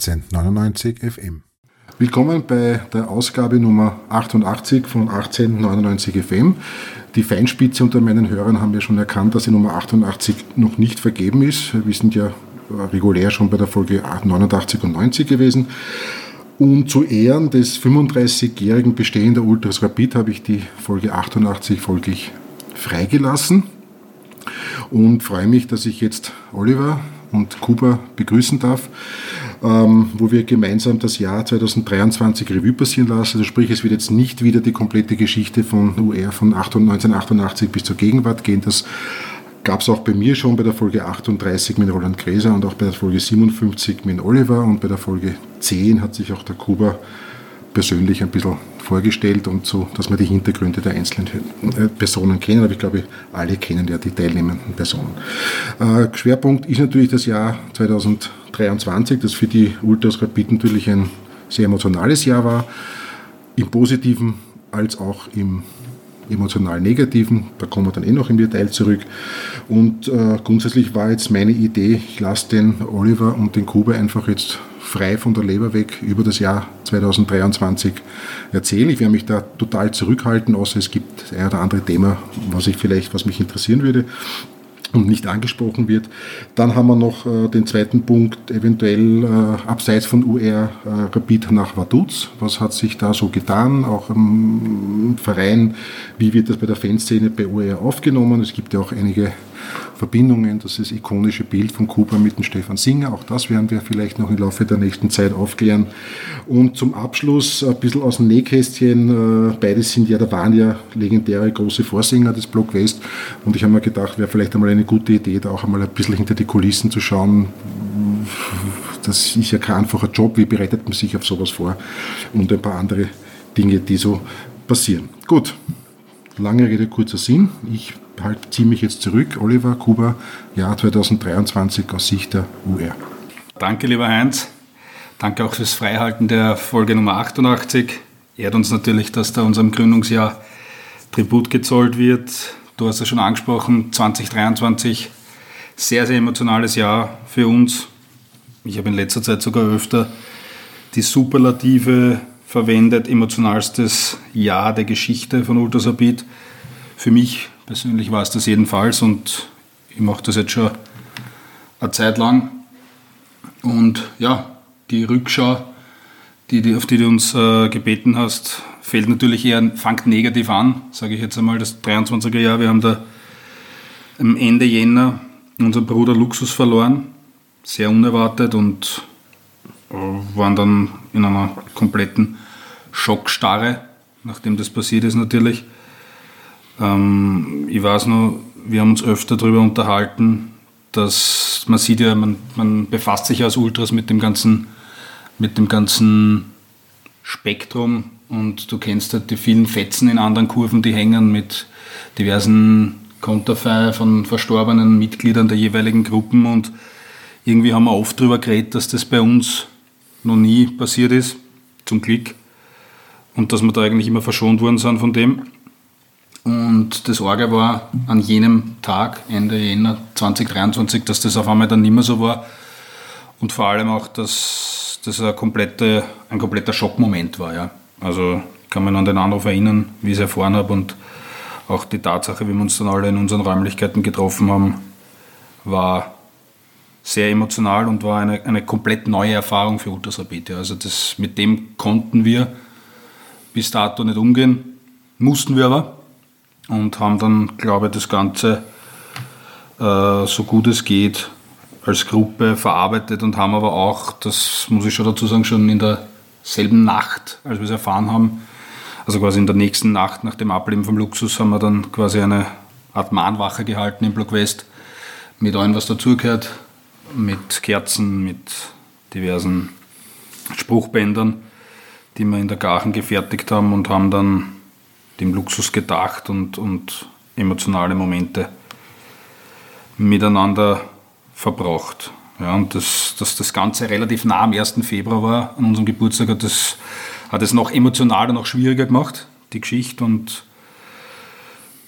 1899 FM. Willkommen bei der Ausgabe Nummer 88 von 1899 FM. Die Feinspitze unter meinen Hörern haben ja schon erkannt, dass die Nummer 88 noch nicht vergeben ist. Wir sind ja regulär schon bei der Folge 89 und 90 gewesen. Und zu Ehren des 35-jährigen Bestehen der Ultras Rapid habe ich die Folge 88 folglich freigelassen und freue mich, dass ich jetzt Oliver und Kuba begrüßen darf, ähm, wo wir gemeinsam das Jahr 2023 Revue passieren lassen. Also sprich, es wird jetzt nicht wieder die komplette Geschichte von UR von 1988 bis zur Gegenwart gehen. Das gab es auch bei mir schon bei der Folge 38 mit Roland Gräser und auch bei der Folge 57 mit Oliver und bei der Folge 10 hat sich auch der Kuba persönlich ein bisschen vorgestellt und so, dass wir die Hintergründe der einzelnen äh, Personen kennen, aber ich glaube, alle kennen ja die teilnehmenden Personen. Äh, Schwerpunkt ist natürlich das Jahr 2023, das für die Ultras Rapid natürlich ein sehr emotionales Jahr war, im positiven als auch im emotional negativen, da kommen wir dann eh noch im Detail zurück. Und äh, grundsätzlich war jetzt meine Idee, ich lasse den Oliver und den Kuba einfach jetzt frei von der Leber weg über das Jahr 2023 erzählen. Ich werde mich da total zurückhalten, außer es gibt ein oder andere Thema, was ich vielleicht, was mich interessieren würde und nicht angesprochen wird. Dann haben wir noch äh, den zweiten Punkt, eventuell äh, abseits von UR äh, Rapid nach Vaduz. Was hat sich da so getan, auch im Verein? Wie wird das bei der Fanszene bei UR aufgenommen? Es gibt ja auch einige Verbindungen, das ist ikonische Bild von Kuba mit dem Stefan Singer, auch das werden wir vielleicht noch im Laufe der nächsten Zeit aufklären. Und zum Abschluss ein bisschen aus dem Nähkästchen, äh, beides sind ja, da waren ja legendäre große Vorsänger des Block West und ich habe mir gedacht, wäre vielleicht einmal eine gute Idee, da auch einmal ein bisschen hinter die Kulissen zu schauen. Das ist ja kein einfacher Job, wie bereitet man sich auf sowas vor und ein paar andere Dinge, die so passieren. Gut, lange Rede, kurzer Sinn. Ich halt, ziehe mich jetzt zurück. Oliver Kuba, Jahr 2023 aus Sicht der UR. Danke, lieber Heinz. Danke auch fürs Freihalten der Folge Nummer 88. Ehrt uns natürlich, dass da unserem Gründungsjahr Tribut gezollt wird. Du hast es schon angesprochen, 2023, sehr, sehr emotionales Jahr für uns. Ich habe in letzter Zeit sogar öfter die Superlative verwendet, emotionalstes Jahr der Geschichte von Ultrasabit. Für mich persönlich war es das jedenfalls und ich mache das jetzt schon eine Zeit lang. Und ja, die Rückschau, die, die, auf die du uns äh, gebeten hast, fällt natürlich eher, fängt negativ an, sage ich jetzt einmal, das 23er Jahr. Wir haben da am Ende Jänner unseren Bruder Luxus verloren, sehr unerwartet und äh, waren dann in einer kompletten Schockstarre, nachdem das passiert ist natürlich. Ähm, ich weiß noch, wir haben uns öfter darüber unterhalten, dass man sieht ja, man, man befasst sich als Ultras mit dem ganzen, mit dem ganzen Spektrum und du kennst halt die vielen Fetzen in anderen Kurven, die hängen mit diversen Konterfei von verstorbenen Mitgliedern der jeweiligen Gruppen und irgendwie haben wir oft darüber geredet, dass das bei uns noch nie passiert ist, zum Glück, und dass wir da eigentlich immer verschont worden sind von dem. Und das Orgel war an jenem Tag, Ende Jänner 2023, dass das auf einmal dann nicht mehr so war. Und vor allem auch, dass das ein, komplette, ein kompletter Schockmoment war. Ja. Also kann man an den Anruf erinnern, wie ich es erfahren habe. Und auch die Tatsache, wie wir uns dann alle in unseren Räumlichkeiten getroffen haben, war sehr emotional und war eine, eine komplett neue Erfahrung für Ultrasrapid. Ja. Also das, mit dem konnten wir bis dato nicht umgehen, mussten wir aber und haben dann, glaube ich, das Ganze äh, so gut es geht als Gruppe verarbeitet und haben aber auch, das muss ich schon dazu sagen, schon in derselben Nacht, als wir es erfahren haben, also quasi in der nächsten Nacht nach dem Ableben vom Luxus, haben wir dann quasi eine Art Mahnwache gehalten im Block West mit allem, was dazugehört, mit Kerzen, mit diversen Spruchbändern, die wir in der Garchen gefertigt haben und haben dann dem Luxus gedacht und, und emotionale Momente miteinander verbracht. Ja, und dass das, das Ganze relativ nah am 1. Februar war, an unserem Geburtstag, hat es hat es noch emotionaler, noch schwieriger gemacht, die Geschichte. Und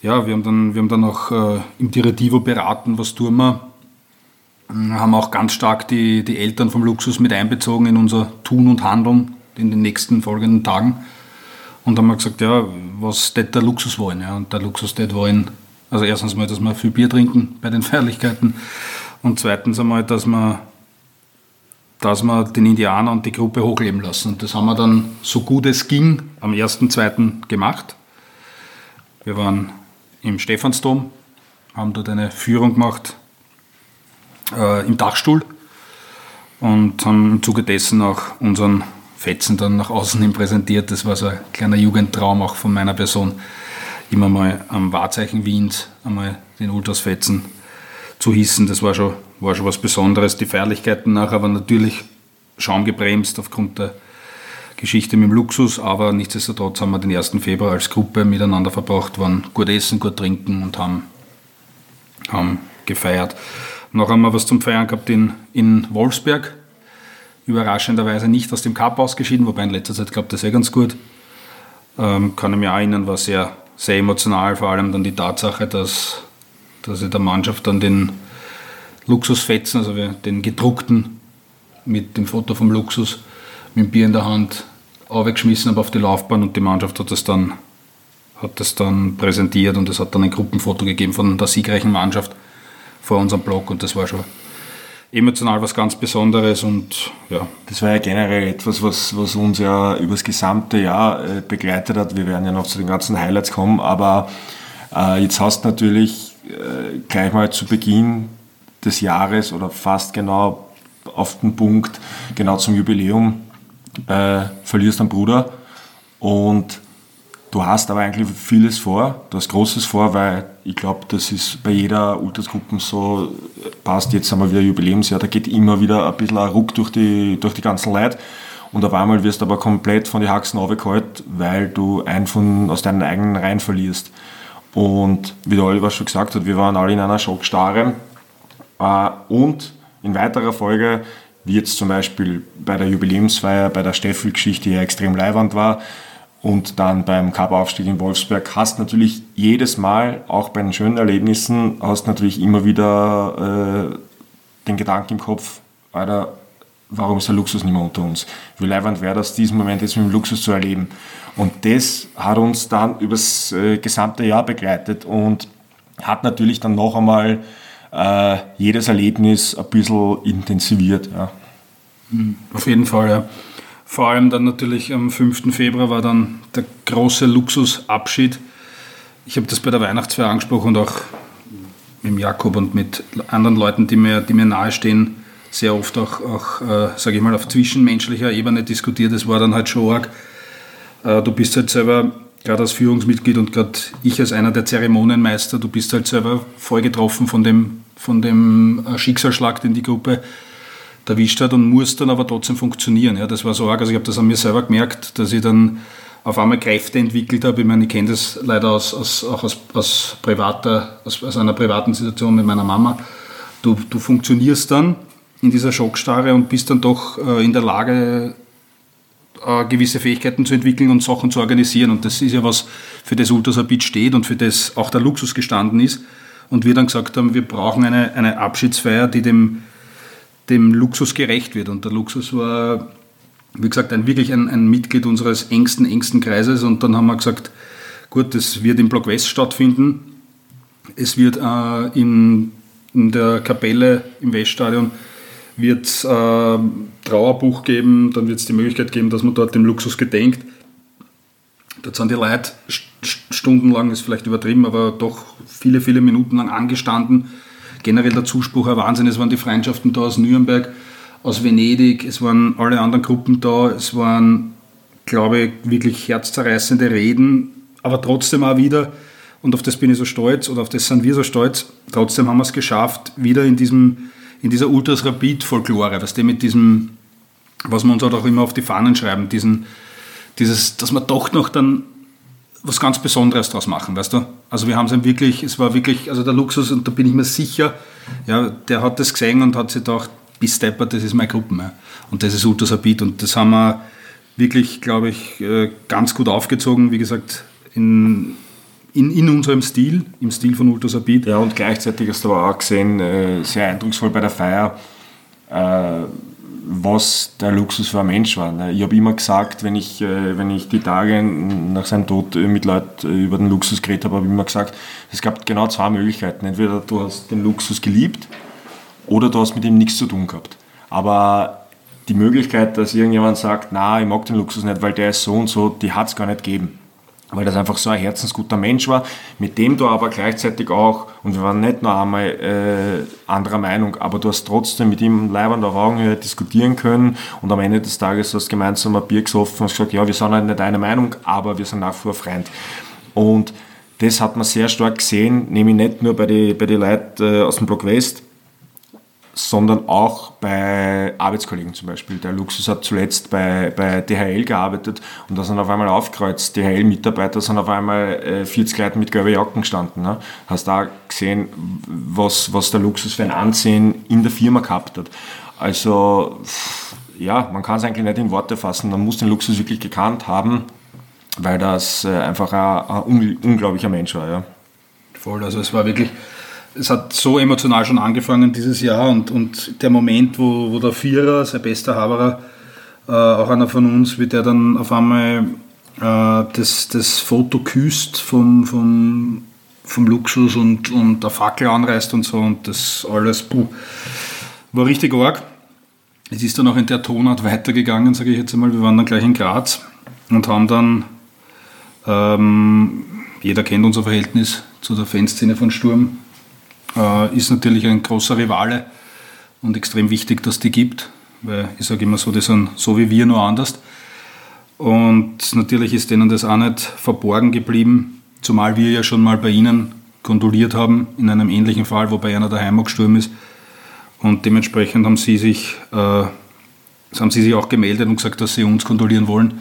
ja, wir haben dann, wir haben dann auch äh, im Diretivo beraten, was tun wir. haben auch ganz stark die, die Eltern vom Luxus mit einbezogen in unser Tun und Handeln in den nächsten folgenden Tagen. Und haben wir gesagt, ja, was tät der Luxus wollen? Ja? Und der Luxus tät wollen, also erstens mal, dass wir viel Bier trinken bei den Feierlichkeiten und zweitens einmal, dass wir, dass wir den Indianer und die Gruppe hochleben lassen. Und das haben wir dann so gut es ging am 1.2. gemacht. Wir waren im Stephansdom, haben dort eine Führung gemacht äh, im Dachstuhl und haben im Zuge dessen auch unseren Fetzen dann nach außen hin präsentiert. Das war so ein kleiner Jugendtraum auch von meiner Person, immer mal am Wahrzeichen Wiens einmal den Ultras-Fetzen zu hissen. Das war schon, war schon was Besonderes. Die Feierlichkeiten nachher waren natürlich schaumgebremst aufgrund der Geschichte mit dem Luxus, aber nichtsdestotrotz haben wir den 1. Februar als Gruppe miteinander verbracht, waren gut essen, gut trinken und haben, haben gefeiert. Noch wir was zum Feiern gehabt in, in Wolfsberg, überraschenderweise nicht aus dem Cup ausgeschieden, wobei in letzter Zeit klappt das eh ganz gut. Ähm, kann ich mich erinnern, war sehr, sehr emotional, vor allem dann die Tatsache, dass, dass ich der Mannschaft dann den Luxusfetzen, also den gedruckten mit dem Foto vom Luxus, mit dem Bier in der Hand, aufgeschmissen habe auf die Laufbahn und die Mannschaft hat das dann, hat das dann präsentiert und es hat dann ein Gruppenfoto gegeben von der siegreichen Mannschaft vor unserem Blog und das war schon emotional was ganz Besonderes und ja. Das war ja generell etwas, was, was uns ja über das gesamte Jahr äh, begleitet hat. Wir werden ja noch zu den ganzen Highlights kommen, aber äh, jetzt hast du natürlich äh, gleich mal zu Beginn des Jahres oder fast genau auf den Punkt, genau zum Jubiläum, äh, verlierst einen Bruder und Du hast aber eigentlich vieles vor, du hast Großes vor, weil ich glaube, das ist bei jeder Ultrasgruppe so, passt jetzt einmal wieder Jubiläumsjahr, da geht immer wieder ein bisschen ein Ruck durch die, durch die ganzen Leute. Und auf einmal wirst du aber komplett von den Haxen aufgeholt, weil du einen von, aus deinen eigenen Reihen verlierst. Und wie der Oliver schon gesagt hat, wir waren alle in einer Schockstarre. Äh, und in weiterer Folge, wie jetzt zum Beispiel bei der Jubiläumsfeier, bei der Steffel-Geschichte, die ja extrem leiwand war, und dann beim Cup-Aufstieg in Wolfsberg hast natürlich jedes Mal, auch bei den schönen Erlebnissen, hast natürlich immer wieder äh, den Gedanken im Kopf, Alter, warum ist der Luxus nicht mehr unter uns? Wie leibend wäre das, diesen Moment jetzt mit dem Luxus zu erleben? Und das hat uns dann übers äh, gesamte Jahr begleitet und hat natürlich dann noch einmal äh, jedes Erlebnis ein bisschen intensiviert. Ja. Auf jeden Fall, ja. Vor allem dann natürlich am 5. Februar war dann der große Luxusabschied. Ich habe das bei der Weihnachtsfeier angesprochen und auch mit Jakob und mit anderen Leuten, die mir, die mir nahestehen, sehr oft auch, auch äh, sage ich mal, auf zwischenmenschlicher Ebene diskutiert. Es war dann halt schon arg. Äh, du bist halt selber, gerade als Führungsmitglied und gerade ich als einer der Zeremonienmeister, du bist halt selber voll getroffen von dem, von dem äh, Schicksalsschlag, den die Gruppe erwischt hat und muss dann aber trotzdem funktionieren. Ja, das war so arg. Also ich habe das an mir selber gemerkt, dass ich dann auf einmal Kräfte entwickelt habe. Ich meine, ich kenne das leider aus, aus, auch aus, aus, privater, aus, aus einer privaten Situation mit meiner Mama. Du, du funktionierst dann in dieser Schockstarre und bist dann doch äh, in der Lage, äh, gewisse Fähigkeiten zu entwickeln und Sachen zu organisieren. Und das ist ja was, für das Ultrasabit steht und für das auch der Luxus gestanden ist. Und wir dann gesagt haben, wir brauchen eine, eine Abschiedsfeier, die dem dem Luxus gerecht wird. Und der Luxus war, wie gesagt, ein, wirklich ein, ein Mitglied unseres engsten, engsten Kreises. Und dann haben wir gesagt, gut, das wird im Block West stattfinden. Es wird äh, in, in der Kapelle im Weststadion wird äh, Trauerbuch geben, dann wird es die Möglichkeit geben, dass man dort dem Luxus gedenkt. Dort sind die Leute stundenlang, ist vielleicht übertrieben, aber doch viele, viele Minuten lang angestanden generell der Zuspruch ein Wahnsinn. Es waren die Freundschaften da aus Nürnberg, aus Venedig, es waren alle anderen Gruppen da, es waren, glaube ich, wirklich herzzerreißende Reden, aber trotzdem auch wieder, und auf das bin ich so stolz, oder auf das sind wir so stolz, trotzdem haben wir es geschafft, wieder in, diesem, in dieser Ultras Rapid-Folklore, was dem mit diesem, was wir uns auch immer auf die Fahnen schreiben, diesen, dieses, dass man doch noch dann was ganz Besonderes daraus machen, weißt du? Also wir haben es wirklich, es war wirklich, also der Luxus, und da bin ich mir sicher, ja, der hat das gesehen und hat sich gedacht, bis Stepper, das ist meine Gruppe. Ja. Und das ist Ultrasabit und das haben wir wirklich, glaube ich, äh, ganz gut aufgezogen. Wie gesagt, in, in, in unserem Stil, im Stil von Ultrasapid. Ja, und gleichzeitig hast du aber auch gesehen, äh, sehr eindrucksvoll bei der Feier, äh, was der Luxus für ein Mensch war. Ne? Ich habe immer gesagt, wenn ich, äh, wenn ich die Tage nach seinem Tod mit Leuten über den Luxus geredet habe, habe ich immer gesagt, es gab genau zwei Möglichkeiten. Entweder du hast den Luxus geliebt oder du hast mit ihm nichts zu tun gehabt. Aber die Möglichkeit, dass irgendjemand sagt, na, ich mag den Luxus nicht, weil der ist so und so, die hat es gar nicht gegeben weil das einfach so ein herzensguter Mensch war, mit dem du aber gleichzeitig auch, und wir waren nicht nur einmal äh, anderer Meinung, aber du hast trotzdem mit ihm an der Augenhöhe diskutieren können und am Ende des Tages hast du gemeinsam ein Bier gesoffen und gesagt, ja, wir sind halt nicht einer Meinung, aber wir sind nach wie vor Freund. Und das hat man sehr stark gesehen, nämlich nicht nur bei den bei die Leuten äh, aus dem Block West, sondern auch bei Arbeitskollegen zum Beispiel. Der Luxus hat zuletzt bei, bei DHL gearbeitet und da sind auf einmal aufgekreuzt. DHL-Mitarbeiter sind auf einmal äh, 40 Leute mit gelben Jacken gestanden. Ne? Hast da gesehen, was, was der Luxus für ein Ansehen in der Firma gehabt hat. Also, ja, man kann es eigentlich nicht in Worte fassen. Man muss den Luxus wirklich gekannt haben, weil das äh, einfach ein, ein unglaublicher Mensch war. Ja. Voll, also es war wirklich es hat so emotional schon angefangen dieses Jahr und, und der Moment, wo, wo der Vierer, sein bester Haberer, äh, auch einer von uns, wie der dann auf einmal äh, das, das Foto küsst vom, vom, vom Luxus und, und der Fackel anreißt und so und das alles puh, war richtig arg. Es ist dann auch in der Tonart weitergegangen, sage ich jetzt einmal. Wir waren dann gleich in Graz und haben dann, ähm, jeder kennt unser Verhältnis zu der Fanszene von Sturm, äh, ist natürlich ein großer Rivale und extrem wichtig, dass die gibt, weil ich sage immer so, die sind so wie wir, nur anders. Und natürlich ist denen das auch nicht verborgen geblieben, zumal wir ja schon mal bei ihnen kondoliert haben, in einem ähnlichen Fall, wobei einer daheim gestorben ist. Und dementsprechend haben sie sich, äh, haben sie sich auch gemeldet und gesagt, dass sie uns kondolieren wollen.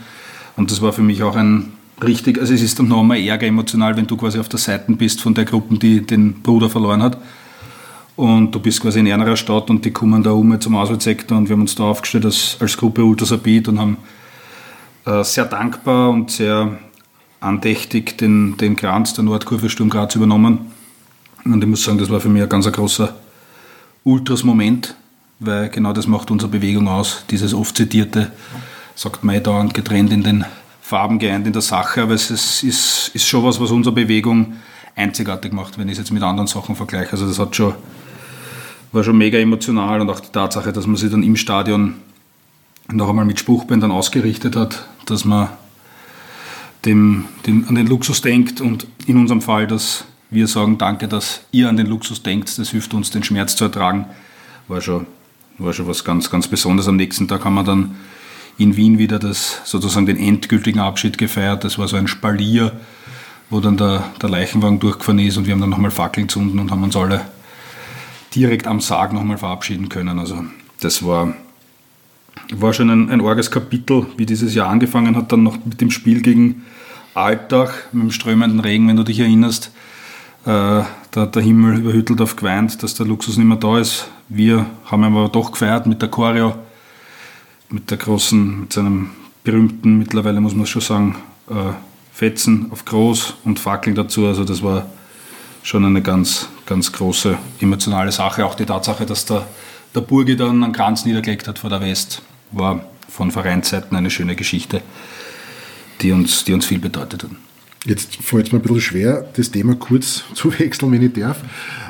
Und das war für mich auch ein richtig, also es ist dann noch einmal ärger emotional, wenn du quasi auf der Seite bist von der Gruppe, die den Bruder verloren hat. Und du bist quasi in einer Stadt und die kommen da um zum Auswärtssektor und wir haben uns da aufgestellt als, als Gruppe Ultrasabit und haben äh, sehr dankbar und sehr andächtig den, den Kranz der Nordkurve Sturm Graz übernommen. Und ich muss sagen, das war für mich ein ganz großer Ultras-Moment, weil genau das macht unsere Bewegung aus, dieses oft zitierte, sagt man dauernd getrennt in den Farben geeint in der Sache, aber es ist, ist, ist schon was, was unsere Bewegung einzigartig macht, wenn ich es jetzt mit anderen Sachen vergleiche. Also das hat schon, war schon mega emotional und auch die Tatsache, dass man sich dann im Stadion noch einmal mit Spruchbändern ausgerichtet hat, dass man dem, dem, an den Luxus denkt und in unserem Fall, dass wir sagen, danke, dass ihr an den Luxus denkt, das hilft uns, den Schmerz zu ertragen, war schon, war schon was ganz, ganz Besonderes. Am nächsten Tag haben wir dann in Wien wieder das, sozusagen den endgültigen Abschied gefeiert. Das war so ein Spalier, wo dann der, der Leichenwagen durchgefahren ist und wir haben dann nochmal Fackeln gezogen und haben uns alle direkt am Sarg nochmal verabschieden können. Also das war, war schon ein, ein arges Kapitel, wie dieses Jahr angefangen hat, dann noch mit dem Spiel gegen Alltag, mit dem strömenden Regen, wenn du dich erinnerst. Äh, der, der Himmel überhüttelt auf geweint, dass der Luxus nicht mehr da ist. Wir haben aber doch gefeiert mit der Choreo mit der großen, mit seinem berühmten, mittlerweile muss man schon sagen, äh, Fetzen auf groß und Fackeln dazu. Also das war schon eine ganz, ganz große emotionale Sache. Auch die Tatsache, dass der, der Burgi dann einen Kranz niedergelegt hat vor der West, war von Vereinsseiten eine schöne Geschichte, die uns, die uns viel bedeutet hat. Jetzt fällt es mir ein bisschen schwer, das Thema kurz zu wechseln, wenn ich darf.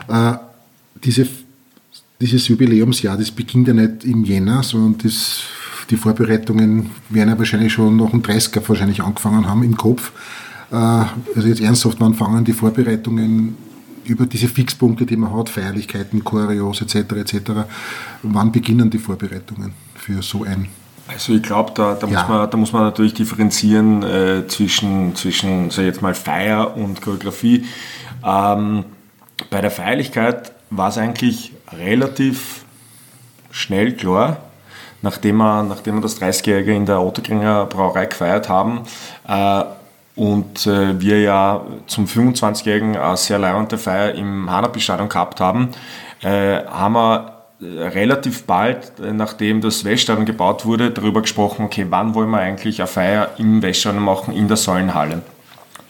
Äh, diese, dieses Jubiläumsjahr, das beginnt ja nicht im Jänner, sondern das die Vorbereitungen werden ja wahrscheinlich schon nach dem 30er wahrscheinlich angefangen haben im Kopf. Äh, also jetzt ernsthaft, wann fangen die Vorbereitungen über diese Fixpunkte, die man hat, Feierlichkeiten, Choreos etc. etc. Wann beginnen die Vorbereitungen für so ein also ich glaube, da, da, ja. muss man, da muss man natürlich differenzieren äh, zwischen, zwischen sag jetzt mal Feier und Choreografie. Ähm, bei der Feierlichkeit war es eigentlich relativ schnell klar, nachdem wir, nachdem wir das 30-Jährige in der Otterkringer Brauerei gefeiert haben äh, und äh, wir ja zum 25-Jährigen eine sehr leibende Feier im Hanapi-Stadion gehabt haben, äh, haben wir äh, relativ bald, äh, nachdem das Weststadion gebaut wurde, darüber gesprochen, okay, wann wollen wir eigentlich eine Feier im Weststadion machen, in der Säulenhalle.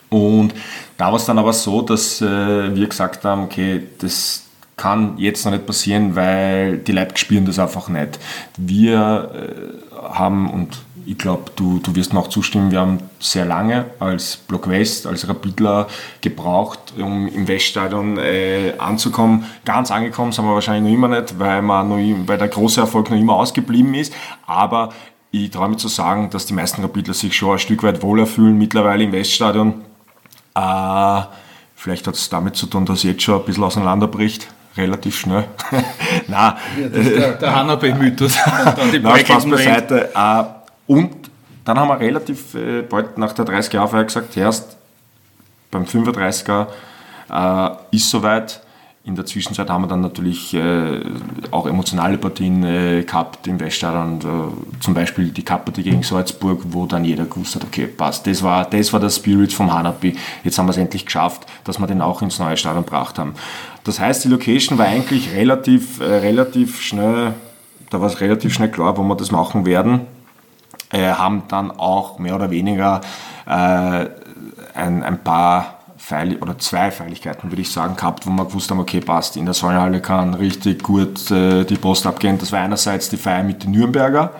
Und Da war es dann aber so, dass äh, wir gesagt haben, okay, das kann jetzt noch nicht passieren, weil die Leute spüren das einfach nicht. Wir äh, haben, und ich glaube, du, du wirst mir auch zustimmen, wir haben sehr lange als Block West, als Rapidler gebraucht, um im Weststadion äh, anzukommen. Ganz angekommen sind wir wahrscheinlich noch immer nicht, weil, man noch, weil der große Erfolg noch immer ausgeblieben ist. Aber ich traue mich zu sagen, dass die meisten Rapidler sich schon ein Stück weit wohler fühlen mittlerweile im Weststadion. Äh, vielleicht hat es damit zu tun, dass jetzt schon ein bisschen auseinanderbricht relativ schnell. Nein. Ja, das ist der, der Hanabe-Mythos. Nein, Spaß beiseite. Äh, und dann haben wir relativ äh, bald nach der 30er-Feier gesagt, erst beim 35er äh, ist soweit. In der Zwischenzeit haben wir dann natürlich äh, auch emotionale Partien äh, gehabt im Weststadion. Äh, zum Beispiel die Cup-Partie gegen Salzburg, wo dann jeder gewusst hat, okay, passt. Das war, das war der Spirit vom Hanapi. Jetzt haben wir es endlich geschafft, dass wir den auch ins neue Stadion gebracht haben. Das heißt, die Location war eigentlich relativ, äh, relativ schnell, da war es relativ schnell klar, wo wir das machen werden. Äh, haben dann auch mehr oder weniger äh, ein, ein paar Feil oder zwei Feiligkeiten, würde ich sagen, gehabt, wo wir gewusst haben, okay, passt, in der Säulenhalle kann richtig gut äh, die Post abgehen. Das war einerseits die Feier mit den Nürnberger,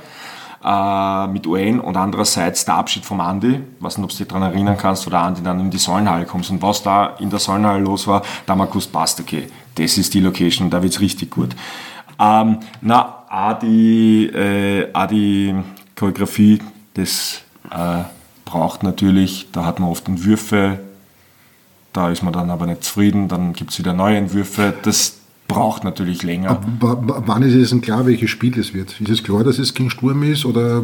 äh, mit UN und andererseits der Abschied vom. Ich weiß nicht, ob du dich daran erinnern kannst, wo der Andi dann in die Säulenhalle kommt. Und was da in der Säulenhalle los war, da haben wir gewusst, passt, okay, das ist die Location, da wird es richtig gut. Ähm, na, auch die, äh, auch die Choreografie, das äh, braucht natürlich, da hat man oft Entwürfe, da ist man dann aber nicht zufrieden, dann gibt es wieder neue Entwürfe. Das braucht natürlich länger. Aber wann ist es denn klar, welches Spiel es wird? Ist es klar, dass es gegen Sturm ist oder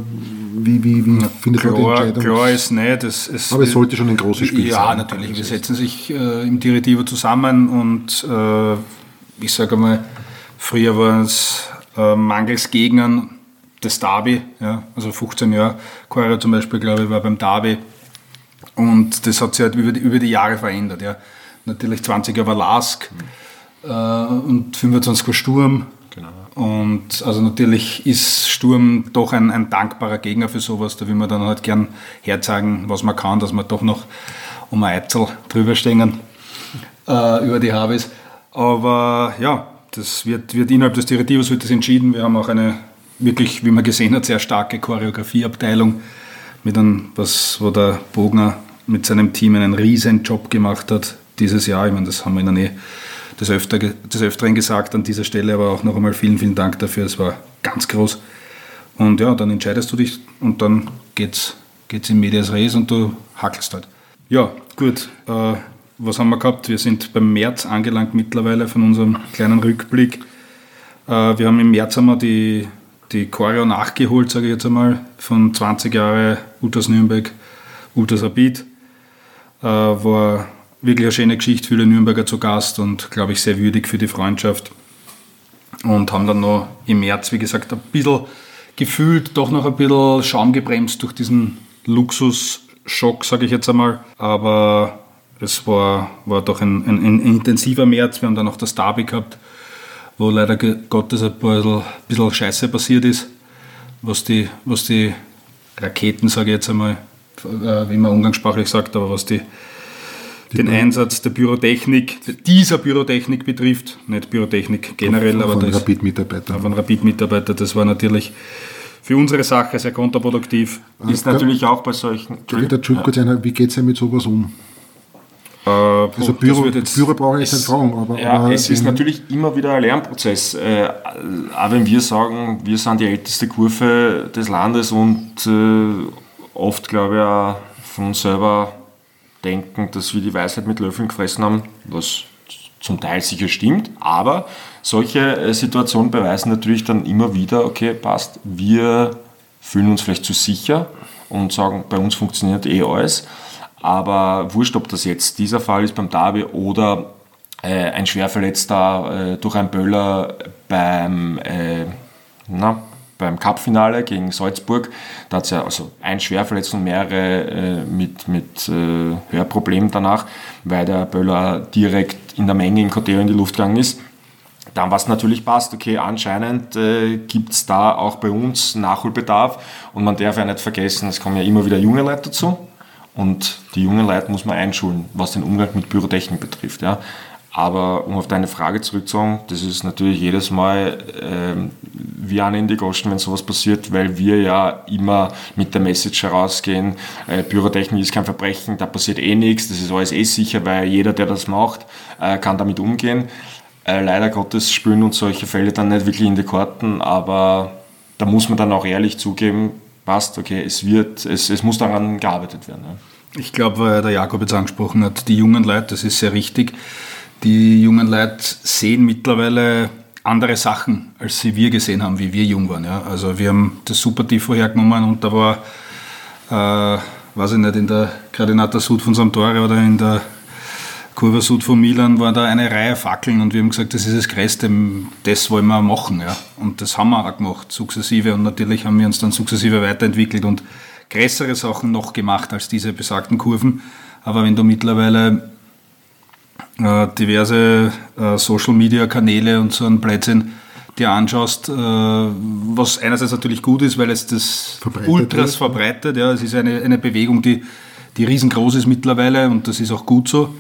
wie, wie, wie findet klar, man die Entscheidung? Klar ist nicht. Es, es aber es sollte schon ein großes Spiel ja, sein. Ja, natürlich. Wir setzen sich äh, im Directivo zusammen und äh, ich sage mal, früher war es äh, mangels Gegnern das Derby, ja, also 15 Jahre, Choreo zum Beispiel, glaube ich, war beim Derby und das hat sich halt über die, über die Jahre verändert. Ja. Natürlich 20 Jahre war Lask mhm. Äh, und 25 war Sturm. Genau. Und also natürlich ist Sturm doch ein, ein dankbarer Gegner für sowas. Da will man dann halt gern herzeigen, was man kann, dass man doch noch um ein Eitzel drüber stehen äh, über die Habis. Aber ja, das wird, wird innerhalb des Direktivos wird das entschieden. Wir haben auch eine wirklich, wie man gesehen hat, sehr starke Choreografieabteilung, mit einem, was, wo der Bogner mit seinem Team einen riesen Job gemacht hat dieses Jahr. Ich meine, das haben wir Ihnen eh des, Öfter, des Öfteren gesagt an dieser Stelle, aber auch noch einmal vielen, vielen Dank dafür. Es war ganz groß. Und ja, dann entscheidest du dich und dann geht's, geht's in Medias Res und du hackelst halt. Ja, gut. Äh, was haben wir gehabt? Wir sind beim März angelangt mittlerweile von unserem kleinen Rückblick. Äh, wir haben im März haben wir die die Choreo nachgeholt, sage ich jetzt einmal, von 20 Jahre Ultras Nürnberg, Ultras Rapid. Äh, war wirklich eine schöne Geschichte, viele Nürnberger zu Gast und glaube ich sehr würdig für die Freundschaft. Und haben dann noch im März, wie gesagt, ein bisschen gefühlt, doch noch ein bisschen Schaum gebremst durch diesen Luxusschock, sage ich jetzt einmal. Aber es war, war doch ein, ein, ein intensiver März. Wir haben dann noch das Derby gehabt wo leider Gottes ein bisschen, bisschen Scheiße passiert ist, was die, was die Raketen, sage ich jetzt einmal, äh, wie man umgangssprachlich sagt, aber was die, die den Einsatz der Pyrotechnik, dieser Pyrotechnik betrifft, nicht Pyrotechnik generell, aber von Rapid-Mitarbeiter. Von Rapid-Mitarbeiter, das war natürlich für unsere Sache sehr kontraproduktiv. Ist natürlich auch bei solchen. Wie geht es denn mit sowas um? Äh, also Büro, Büro brauche ich nicht fragen. Aber, ja, aber es ist natürlich immer wieder ein Lernprozess. Äh, auch wenn wir sagen, wir sind die älteste Kurve des Landes und äh, oft, glaube ich, auch von uns selber denken, dass wir die Weisheit mit Löffeln gefressen haben, was zum Teil sicher stimmt, aber solche äh, Situationen beweisen natürlich dann immer wieder, okay, passt, wir fühlen uns vielleicht zu sicher und sagen, bei uns funktioniert eh alles. Aber wurscht, ob das jetzt dieser Fall ist beim Derby oder äh, ein Schwerverletzter äh, durch einen Böller beim, äh, na, beim Cup-Finale gegen Salzburg. Da hat es ja also ein Schwerverletzter und mehrere äh, mit, mit äh, Hörproblemen danach, weil der Böller direkt in der Menge im Coteo in die Luft gegangen ist. Dann, was natürlich passt, okay, anscheinend äh, gibt es da auch bei uns Nachholbedarf und man darf ja nicht vergessen, es kommen ja immer wieder junge Leute dazu und die jungen Leute muss man einschulen, was den Umgang mit Pyrotechnik betrifft. Ja. Aber um auf deine Frage zurückzukommen, das ist natürlich jedes Mal ähm, wie eine in die Goschen, wenn sowas passiert, weil wir ja immer mit der Message herausgehen, äh, Pyrotechnik ist kein Verbrechen, da passiert eh nichts, das ist alles eh sicher, weil jeder, der das macht, äh, kann damit umgehen. Äh, leider Gottes spüren uns solche Fälle dann nicht wirklich in die Karten, aber da muss man dann auch ehrlich zugeben, passt, okay, es wird, es, es muss daran gearbeitet werden. Ja. Ich glaube, weil der Jakob jetzt angesprochen hat, die jungen Leute, das ist sehr richtig. Die jungen Leute sehen mittlerweile andere Sachen, als sie wir gesehen haben, wie wir jung waren. Ja. Also wir haben das Super Tifo hergenommen und da war, äh, weiß ich nicht, in der Gradinata Sud von. Tore oder in der Kurve Sud von Milan war da eine Reihe Fackeln und wir haben gesagt, das ist das Größte, das wollen wir machen. Ja. Und das haben wir auch gemacht, sukzessive. Und natürlich haben wir uns dann sukzessive weiterentwickelt und größere Sachen noch gemacht als diese besagten Kurven. Aber wenn du mittlerweile äh, diverse äh, Social-Media-Kanäle und so ein Blödsinn dir anschaust, äh, was einerseits natürlich gut ist, weil es das verbreitet Ultras wird. verbreitet. Ja, es ist eine, eine Bewegung, die, die riesengroß ist mittlerweile und das ist auch gut so.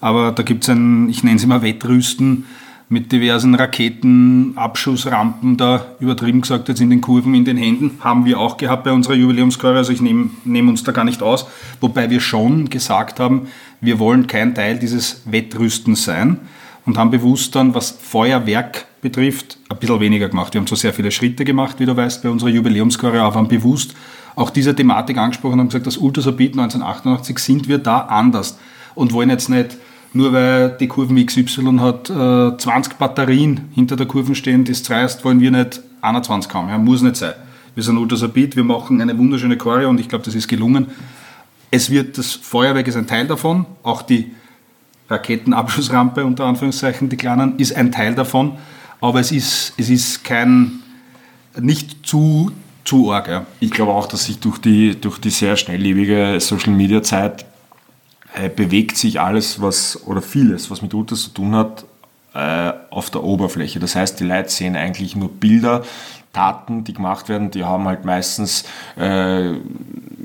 Aber da gibt es ein, ich nenne es immer Wettrüsten mit diversen Raketenabschussrampen da, übertrieben gesagt jetzt in den Kurven, in den Händen, haben wir auch gehabt bei unserer Jubiläumskeure. Also ich nehme nehm uns da gar nicht aus, wobei wir schon gesagt haben, wir wollen kein Teil dieses Wettrüstens sein und haben bewusst dann, was Feuerwerk betrifft, ein bisschen weniger gemacht. Wir haben zwar sehr viele Schritte gemacht, wie du weißt, bei unserer Jubiläumskeure, aber haben bewusst auch diese Thematik angesprochen und haben gesagt, das Ultrasabit 1988 sind wir da anders und wollen jetzt nicht nur weil die Kurven XY hat äh, 20 Batterien hinter der Kurven stehen, das dreist, wollen wir nicht 21 haben. Ja, muss nicht sein. Wir sind Ultrasabit, wir machen eine wunderschöne Choreo und ich glaube, das ist gelungen. Es wird, das Feuerwerk ist ein Teil davon, auch die Raketenabschussrampe unter Anführungszeichen, die kleinen, ist ein Teil davon, aber es ist, es ist kein, nicht zu, zu arg. Ja. Ich glaube auch, dass sich durch die, durch die sehr schnelllebige Social Media Zeit äh, bewegt sich alles, was, oder vieles, was mit Ultras zu tun hat, äh, auf der Oberfläche. Das heißt, die Leute sehen eigentlich nur Bilder, Taten, die gemacht werden, die haben halt meistens, äh,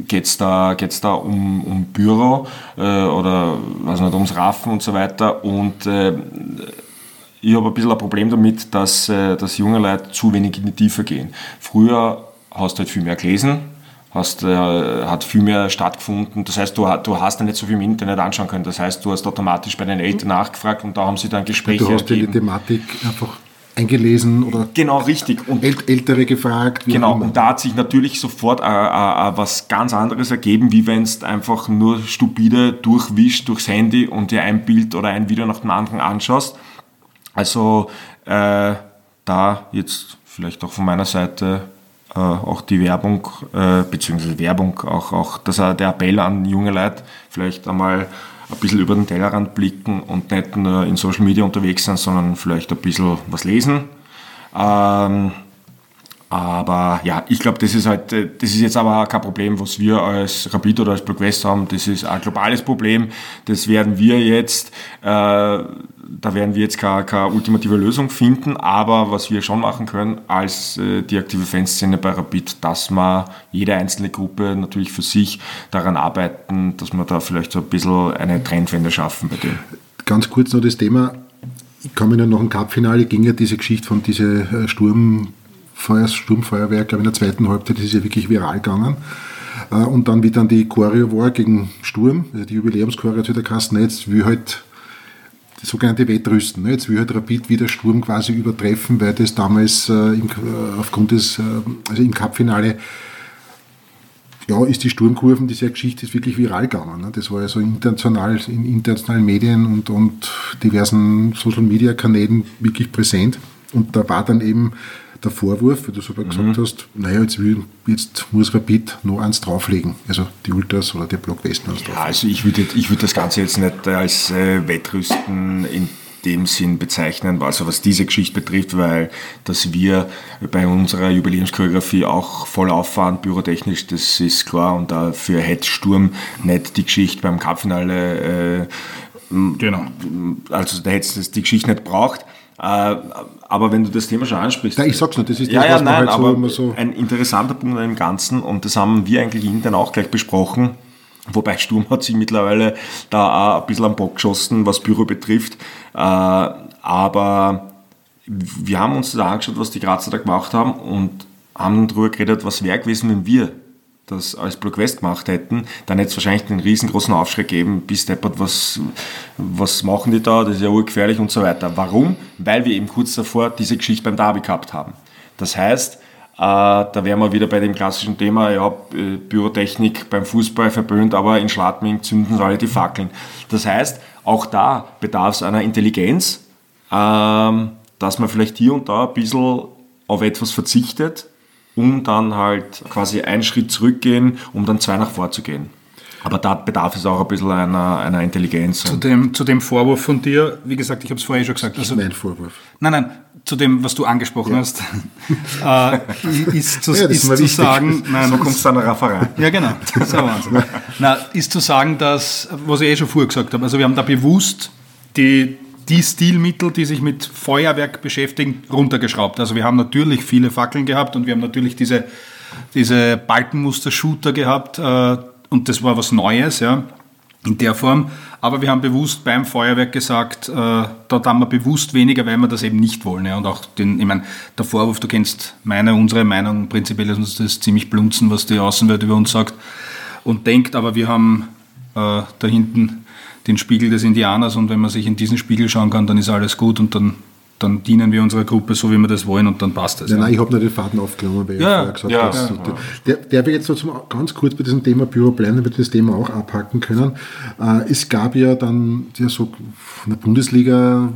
geht es da, geht's da um, um Büro äh, oder was nicht, ums Raffen und so weiter. Und äh, ich habe ein bisschen ein Problem damit, dass, äh, dass junge Leute zu wenig in die Tiefe gehen. Früher hast du halt viel mehr gelesen, hast, äh, hat viel mehr stattgefunden. Das heißt, du, du hast dann nicht so viel im Internet anschauen können. Das heißt, du hast automatisch bei den Eltern nachgefragt und da haben sie dann Gespräche Du hast ergeben. die Thematik einfach eingelesen oder genau richtig. Und ältere gefragt genau und da hat sich natürlich sofort äh, äh, äh was ganz anderes ergeben wie wenn es einfach nur stupide durchwischt durchs Handy und dir ein Bild oder ein Video nach dem anderen anschaust. Also äh, da jetzt vielleicht auch von meiner Seite äh, auch die Werbung, äh, beziehungsweise Werbung, auch, auch dass der Appell an junge Leute vielleicht einmal ein bisschen über den Tellerrand blicken und nicht nur in Social Media unterwegs sein, sondern vielleicht ein bisschen was lesen. Ähm, aber ja, ich glaube, das ist halt, äh, das ist jetzt aber kein Problem, was wir als Rapid oder als Block haben. Das ist ein globales Problem. Das werden wir jetzt äh, da werden wir jetzt keine, keine, ultimative Lösung finden, aber was wir schon machen können als äh, die aktive Fanszene bei Rapid, dass wir jede einzelne Gruppe natürlich für sich daran arbeiten, dass wir da vielleicht so ein bisschen eine Trendwende schaffen bei dem. Ganz kurz noch das Thema, ich kann mich noch dem Cup-Finale ging ja diese Geschichte von diesem äh, Sturmfeuer, Sturmfeuerwerk, in der zweiten Halbzeit, das ist ja wirklich viral gegangen. Äh, und dann, wie dann die Choreo war gegen Sturm, also die Jubiläumschoreo zu der Kasten, jetzt will halt das sogenannte Wettrüsten. Ne? Jetzt will halt Rapid wieder Sturm quasi übertreffen, weil das damals äh, im, äh, aufgrund des, äh, also im Cup-Finale, ja, ist die Sturmkurven, diese Geschichte ist wirklich viral gegangen. Ne? Das war ja so international, in internationalen Medien und, und diversen Social-Media-Kanälen wirklich präsent. Und da war dann eben der Vorwurf, wie du sogar mhm. gesagt hast, naja, jetzt, will, jetzt muss Rapid noch eins drauflegen, also die Ultras oder der Block Westen eins ja, Also ich würde ich würd das Ganze jetzt nicht als äh, Wettrüsten in dem Sinn bezeichnen, also was diese Geschichte betrifft, weil dass wir bei unserer Jubiläumschoreografie auch voll auffahren, pyrotechnisch, das ist klar und dafür hätte Sturm nicht die Geschichte beim Cupfinale äh, Genau. Also da hätte es die Geschichte nicht braucht. Äh, aber wenn du das Thema schon ansprichst. Ja, ich sag's nur, das ist das, ja, ja, was nein, halt so aber so ein interessanter Punkt an dem Ganzen und das haben wir eigentlich intern auch gleich besprochen. Wobei Sturm hat sich mittlerweile da auch ein bisschen am Bock geschossen, was Büro betrifft. Äh, aber wir haben uns da angeschaut, was die Grazer da gemacht haben und haben darüber geredet, was wäre gewesen, wenn wir das als Block West gemacht hätten, dann hätte es wahrscheinlich einen riesengroßen Aufschrei gegeben, bis deppert, was, was machen die da, das ist ja urgefährlich und so weiter. Warum? Weil wir eben kurz davor diese Geschichte beim Derby gehabt haben. Das heißt, äh, da wären wir wieder bei dem klassischen Thema, ja, Bürotechnik beim Fußball verböhnt, aber in Schladming zünden alle die Fackeln. Das heißt, auch da bedarf es einer Intelligenz, ähm, dass man vielleicht hier und da ein bisschen auf etwas verzichtet, um dann halt quasi einen Schritt zurückgehen, um dann zwei nach vor zu gehen. Aber da bedarf es auch ein bisschen einer, einer Intelligenz. Zu dem, zu dem Vorwurf von dir, wie gesagt, ich habe es vorher schon gesagt. Also, mein Vorwurf. Nein, nein, zu dem, was du angesprochen ja. hast, äh, ist zu, ja, ist zu sagen, nein, so kommt es dann Rafferei. Ja, genau, das ist ein Wahnsinn. Na, ist zu sagen, dass, was ich eh schon vorher gesagt habe, also wir haben da bewusst die, die Stilmittel, die sich mit Feuerwerk beschäftigen, runtergeschraubt. Also wir haben natürlich viele Fackeln gehabt und wir haben natürlich diese, diese Balkenmuster-Shooter gehabt äh, und das war was Neues, ja, in der Form. Aber wir haben bewusst beim Feuerwerk gesagt, äh, dort haben wir bewusst weniger, weil wir das eben nicht wollen. Ja. Und auch den, ich meine, der Vorwurf, du kennst meine, unsere Meinung, prinzipiell ist uns das ziemlich blunzen, was die Außenwelt über uns sagt und denkt, aber wir haben äh, da hinten den Spiegel des Indianers und wenn man sich in diesen Spiegel schauen kann, dann ist alles gut und dann, dann dienen wir unserer Gruppe so, wie wir das wollen und dann passt es. Ja, nein, ich habe nur den Faden aufgenommen, weil ja, ich vorher gesagt ja, habe. Ja. Der, der wir jetzt so zum, ganz kurz bei diesem Thema Büro bleiben, damit wir das Thema auch abhacken können. Äh, es gab ja dann ja so von der Bundesliga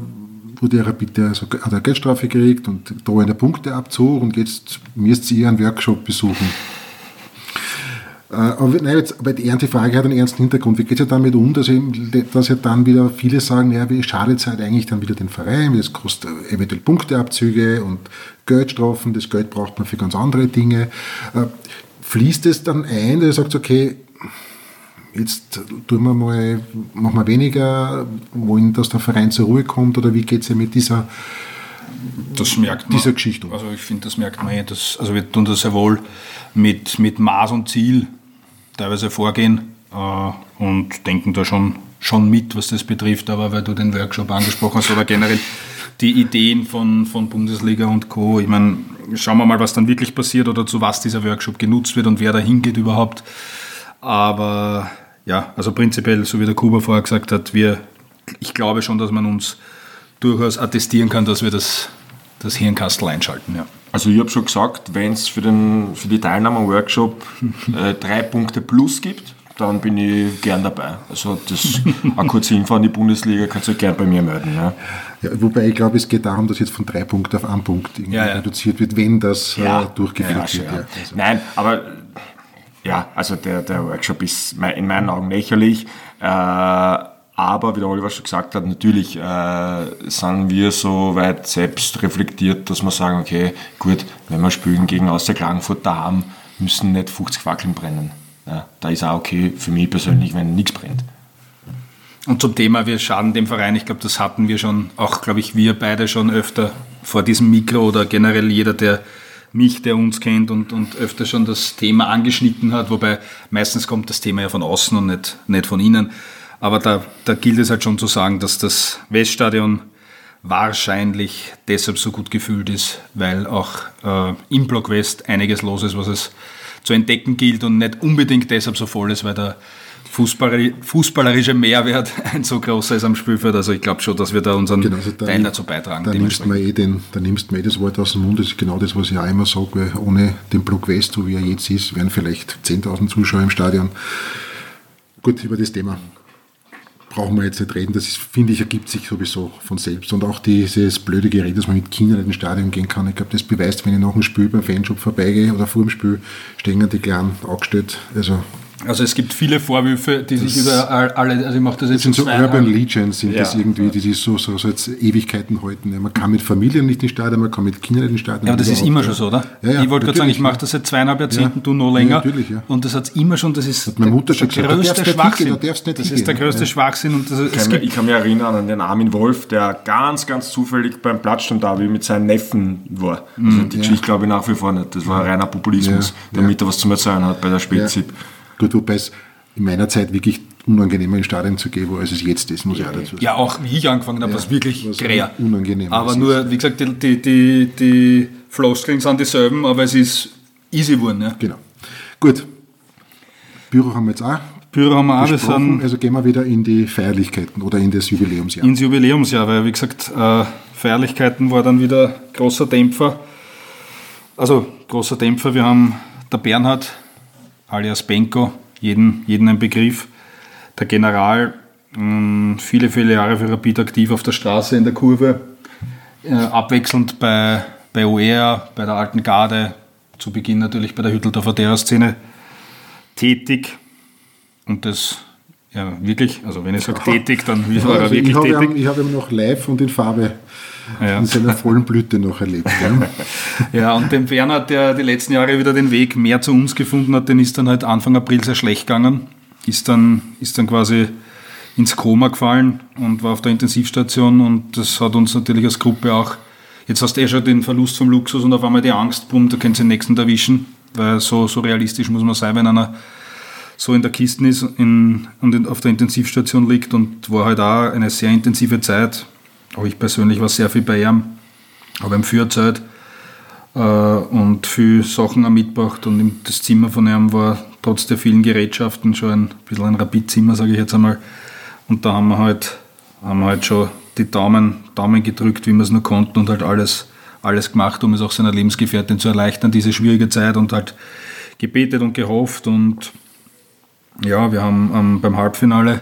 wurde er bitte also hat er Geldstrafe gekriegt und da eine Punkteabzug und jetzt müsst ihr einen Workshop besuchen. Äh, aber, nein, jetzt, aber die ernste Frage hat einen ernsten Hintergrund. Wie geht es ja damit um, dass, eben, dass ja dann wieder viele sagen, ja, wie schadet es halt eigentlich dann wieder den Verein, das kostet eventuell Punkteabzüge und Geldstrafen, das Geld braucht man für ganz andere Dinge. Äh, fließt es dann ein, dass ihr sagt, okay, jetzt tun wir mal, machen wir weniger, wollen, dass der Verein zur Ruhe kommt oder wie geht es ja mit dieser das merkt man. Dieser Geschichte. Also ich finde, das merkt man eh. Das, also wir tun das sehr wohl mit, mit Maß und Ziel teilweise vorgehen äh, und denken da schon, schon mit, was das betrifft, aber weil du den Workshop angesprochen hast oder generell die Ideen von, von Bundesliga und Co. Ich meine, schauen wir mal, was dann wirklich passiert oder zu was dieser Workshop genutzt wird und wer da hingeht überhaupt. Aber ja, also prinzipiell, so wie der Kuba vorher gesagt hat, wir, ich glaube schon, dass man uns durchaus attestieren kann, dass wir das, das Hirnkastel einschalten. Ja. Also ich habe schon gesagt, wenn es für, für die Teilnahme am Workshop äh, drei Punkte plus gibt, dann bin ich gern dabei. Also das eine kurze Info an die Bundesliga kannst du gern bei mir melden. Ja. Ja, wobei ich glaube, es geht darum, dass jetzt von drei Punkten auf einen Punkt ja, reduziert wird, wenn das äh, durchgeführt wird. Also. Nein, aber ja, also der, der Workshop ist in meinen Augen lächerlich. Äh, aber wie der Oliver schon gesagt hat, natürlich äh, sind wir so weit selbst reflektiert, dass wir sagen, okay, gut, wenn wir spielen gegen aus der Klagenfurt daheim, müssen nicht 50 Fackeln brennen. Ja, da ist auch okay für mich persönlich, wenn nichts brennt. Und zum Thema, wir schaden dem Verein, ich glaube, das hatten wir schon, auch glaube ich, wir beide schon öfter vor diesem Mikro oder generell jeder, der mich, der uns kennt und, und öfter schon das Thema angeschnitten hat, wobei meistens kommt das Thema ja von außen und nicht, nicht von innen. Aber da, da gilt es halt schon zu sagen, dass das Weststadion wahrscheinlich deshalb so gut gefühlt ist, weil auch äh, im Block West einiges los ist, was es zu entdecken gilt und nicht unbedingt deshalb so voll ist, weil der Fußballer, fußballerische Mehrwert ein so großer ist am Spielfeld. Also ich glaube schon, dass wir da unseren genau, also da, Teil dazu beitragen. Da nimmst, man eh den, da nimmst du eh das Wort aus dem Mund. Das ist genau das, was ich auch immer sage, weil ohne den Block West, so wie er jetzt ist, wären vielleicht 10.000 Zuschauer im Stadion. Gut, über das Thema brauchen wir jetzt nicht reden. Das ist, finde ich, ergibt sich sowieso von selbst. Und auch dieses blöde Gerät, dass man mit Kindern in den Stadion gehen kann, ich glaube, das beweist, wenn ich nach dem Spiel beim Fanshop vorbeigehe oder vor dem Spiel, stehen die Kleinen angestellt. Also also es gibt viele Vorwürfe, die das sich über alle, also ich mache das jetzt das sind so Urban Legends, sind ja. das irgendwie, die sich so, so, so jetzt Ewigkeiten halten. Man kann mit Familien nicht ins Stadion, man kann mit Kindern in den Stadion. Ja, aber das ist immer schon so, oder? Ja, ja, ich wollte gerade sagen, ich mache das seit zweieinhalb Jahrzehnten, du noch länger. natürlich, ja. Und das hat immer schon, das ist hat meine Mutter schon der gesagt, größte Schwachsinn. Nicht, nicht das ist der größte Schwachsinn. Und das, ich, kann mir, ich kann mich erinnern an den Armin Wolf, der ganz, ganz zufällig beim Platzsturm-Derby mit seinen Neffen war. Also mhm. die Geschichte glaube ich nach wie vor nicht. Das war reiner Populismus, damit er was zum Erzählen hat bei der Spezip. Gut, wobei es in meiner Zeit wirklich unangenehmer ins Stadion zu gehen, als es jetzt ist, muss ich auch dazu sagen. Ja, auch wie ich angefangen habe, Ja, war es wirklich grär. unangenehm Aber nur, wie gesagt, die, die, die, die Floskeln sind dieselben, aber es ist easy geworden. Ja. Genau. Gut. Büro haben wir jetzt auch Büro haben wir auch, wir sind also gehen wir wieder in die Feierlichkeiten oder in das Jubiläumsjahr. ins Jubiläumsjahr, weil wie gesagt, äh, Feierlichkeiten war dann wieder großer Dämpfer. Also großer Dämpfer, wir haben der Bernhard, alias Benko, jeden, jeden ein Begriff, der General, mh, viele, viele Jahre für Rapid aktiv auf der Straße in der Kurve, äh, abwechselnd bei, bei OER, bei der Alten Garde, zu Beginn natürlich bei der Hütteldorfer Terra-Szene tätig. Und das ja wirklich, also wenn ich sage tätig, dann war er Also ich wirklich habe tätig. ihn, ich habe ihn noch live und in Farbe Ja. in seiner vollen Blüte noch erlebt. Ja. Ja, und den Bernhard, der die letzten Jahre wieder den Weg mehr zu uns gefunden hat, den ist dann halt Anfang April sehr schlecht gegangen. Ist dann, ist dann quasi ins Koma gefallen und war auf der Intensivstation und das hat uns natürlich als Gruppe auch, jetzt hast du eh schon den Verlust vom Luxus und auf einmal die Angst, bumm, da könnt ihr den nächsten erwischen, weil so, so realistisch muss man sein, wenn einer so in der Kiste ist in, und in, auf der Intensivstation liegt und war halt auch eine sehr intensive Zeit. Auch ich persönlich war sehr viel bei ihm, habe ihm viel erzählt äh, und viel Sachen auch mitgebracht und das Zimmer von ihm war trotz der vielen Gerätschaften schon ein bisschen ein Rapid-Zimmer, sage ich jetzt einmal. Und da haben wir halt, haben halt schon die Daumen, Daumen gedrückt, wie wir es nur konnten und halt alles, alles gemacht, um es auch seiner Lebensgefährtin zu erleichtern, diese schwierige Zeit und halt gebetet und gehofft und ja, wir haben ähm, beim Halbfinale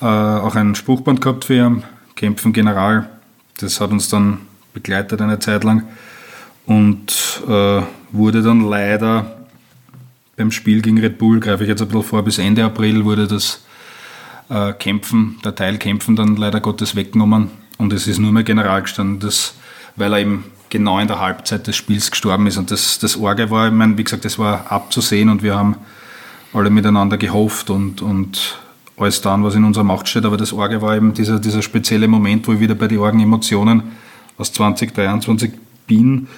äh, auch ein Spruchband gehabt für ihn, Kämpfen General. Das hat uns dann begleitet eine Zeit lang und äh, wurde dann leider beim Spiel gegen Red Bull, greife ich jetzt ein bisschen vor, bis Ende April wurde das äh, Kämpfen, der Teil Kämpfen dann leider Gottes weggenommen und es ist nur mehr General gestanden, das, weil er eben genau in der Halbzeit des Spiels gestorben ist und das, das Orge war, ich meine, wie gesagt, das war abzusehen und wir haben alle miteinander gehofft und, und alles dann, was in unserer Macht steht. Aber das Orge war eben dieser, dieser spezielle Moment, wo ich wieder bei den argen Emotionen aus 2023 bin.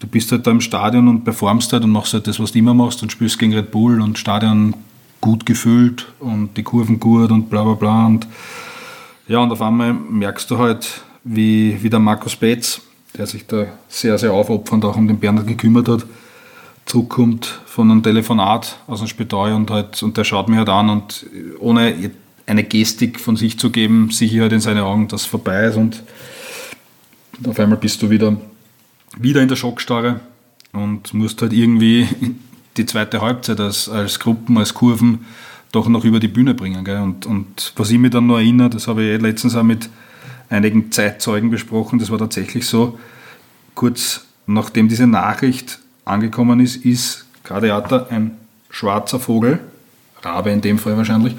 Du bist halt da im Stadion und performst halt und machst halt das, was du immer machst und spielst gegen Red Bull und Stadion gut gefüllt und die Kurven gut und bla bla bla. Und ja, und auf einmal merkst du halt, wie, wie der Markus Betz, der sich da sehr, sehr aufopfernd auch um den Bernhard gekümmert hat, zurückkommt von einem Telefonat aus dem Spital und, halt, und der schaut mich halt an und ohne eine Gestik von sich zu geben, sehe ich halt in seine Augen, dass es vorbei ist und auf einmal bist du wieder, wieder in der Schockstarre und musst halt irgendwie die zweite Halbzeit als, als Gruppen, als Kurven doch noch über die Bühne bringen. Gell? Und, und was ich mich dann noch erinnere, das habe ich eh letztens auch mit einigen Zeitzeugen besprochen, das war tatsächlich so, kurz nachdem diese Nachricht angekommen ist, ist Gradeata ein schwarzer Vogel, Rabe in dem Fall wahrscheinlich,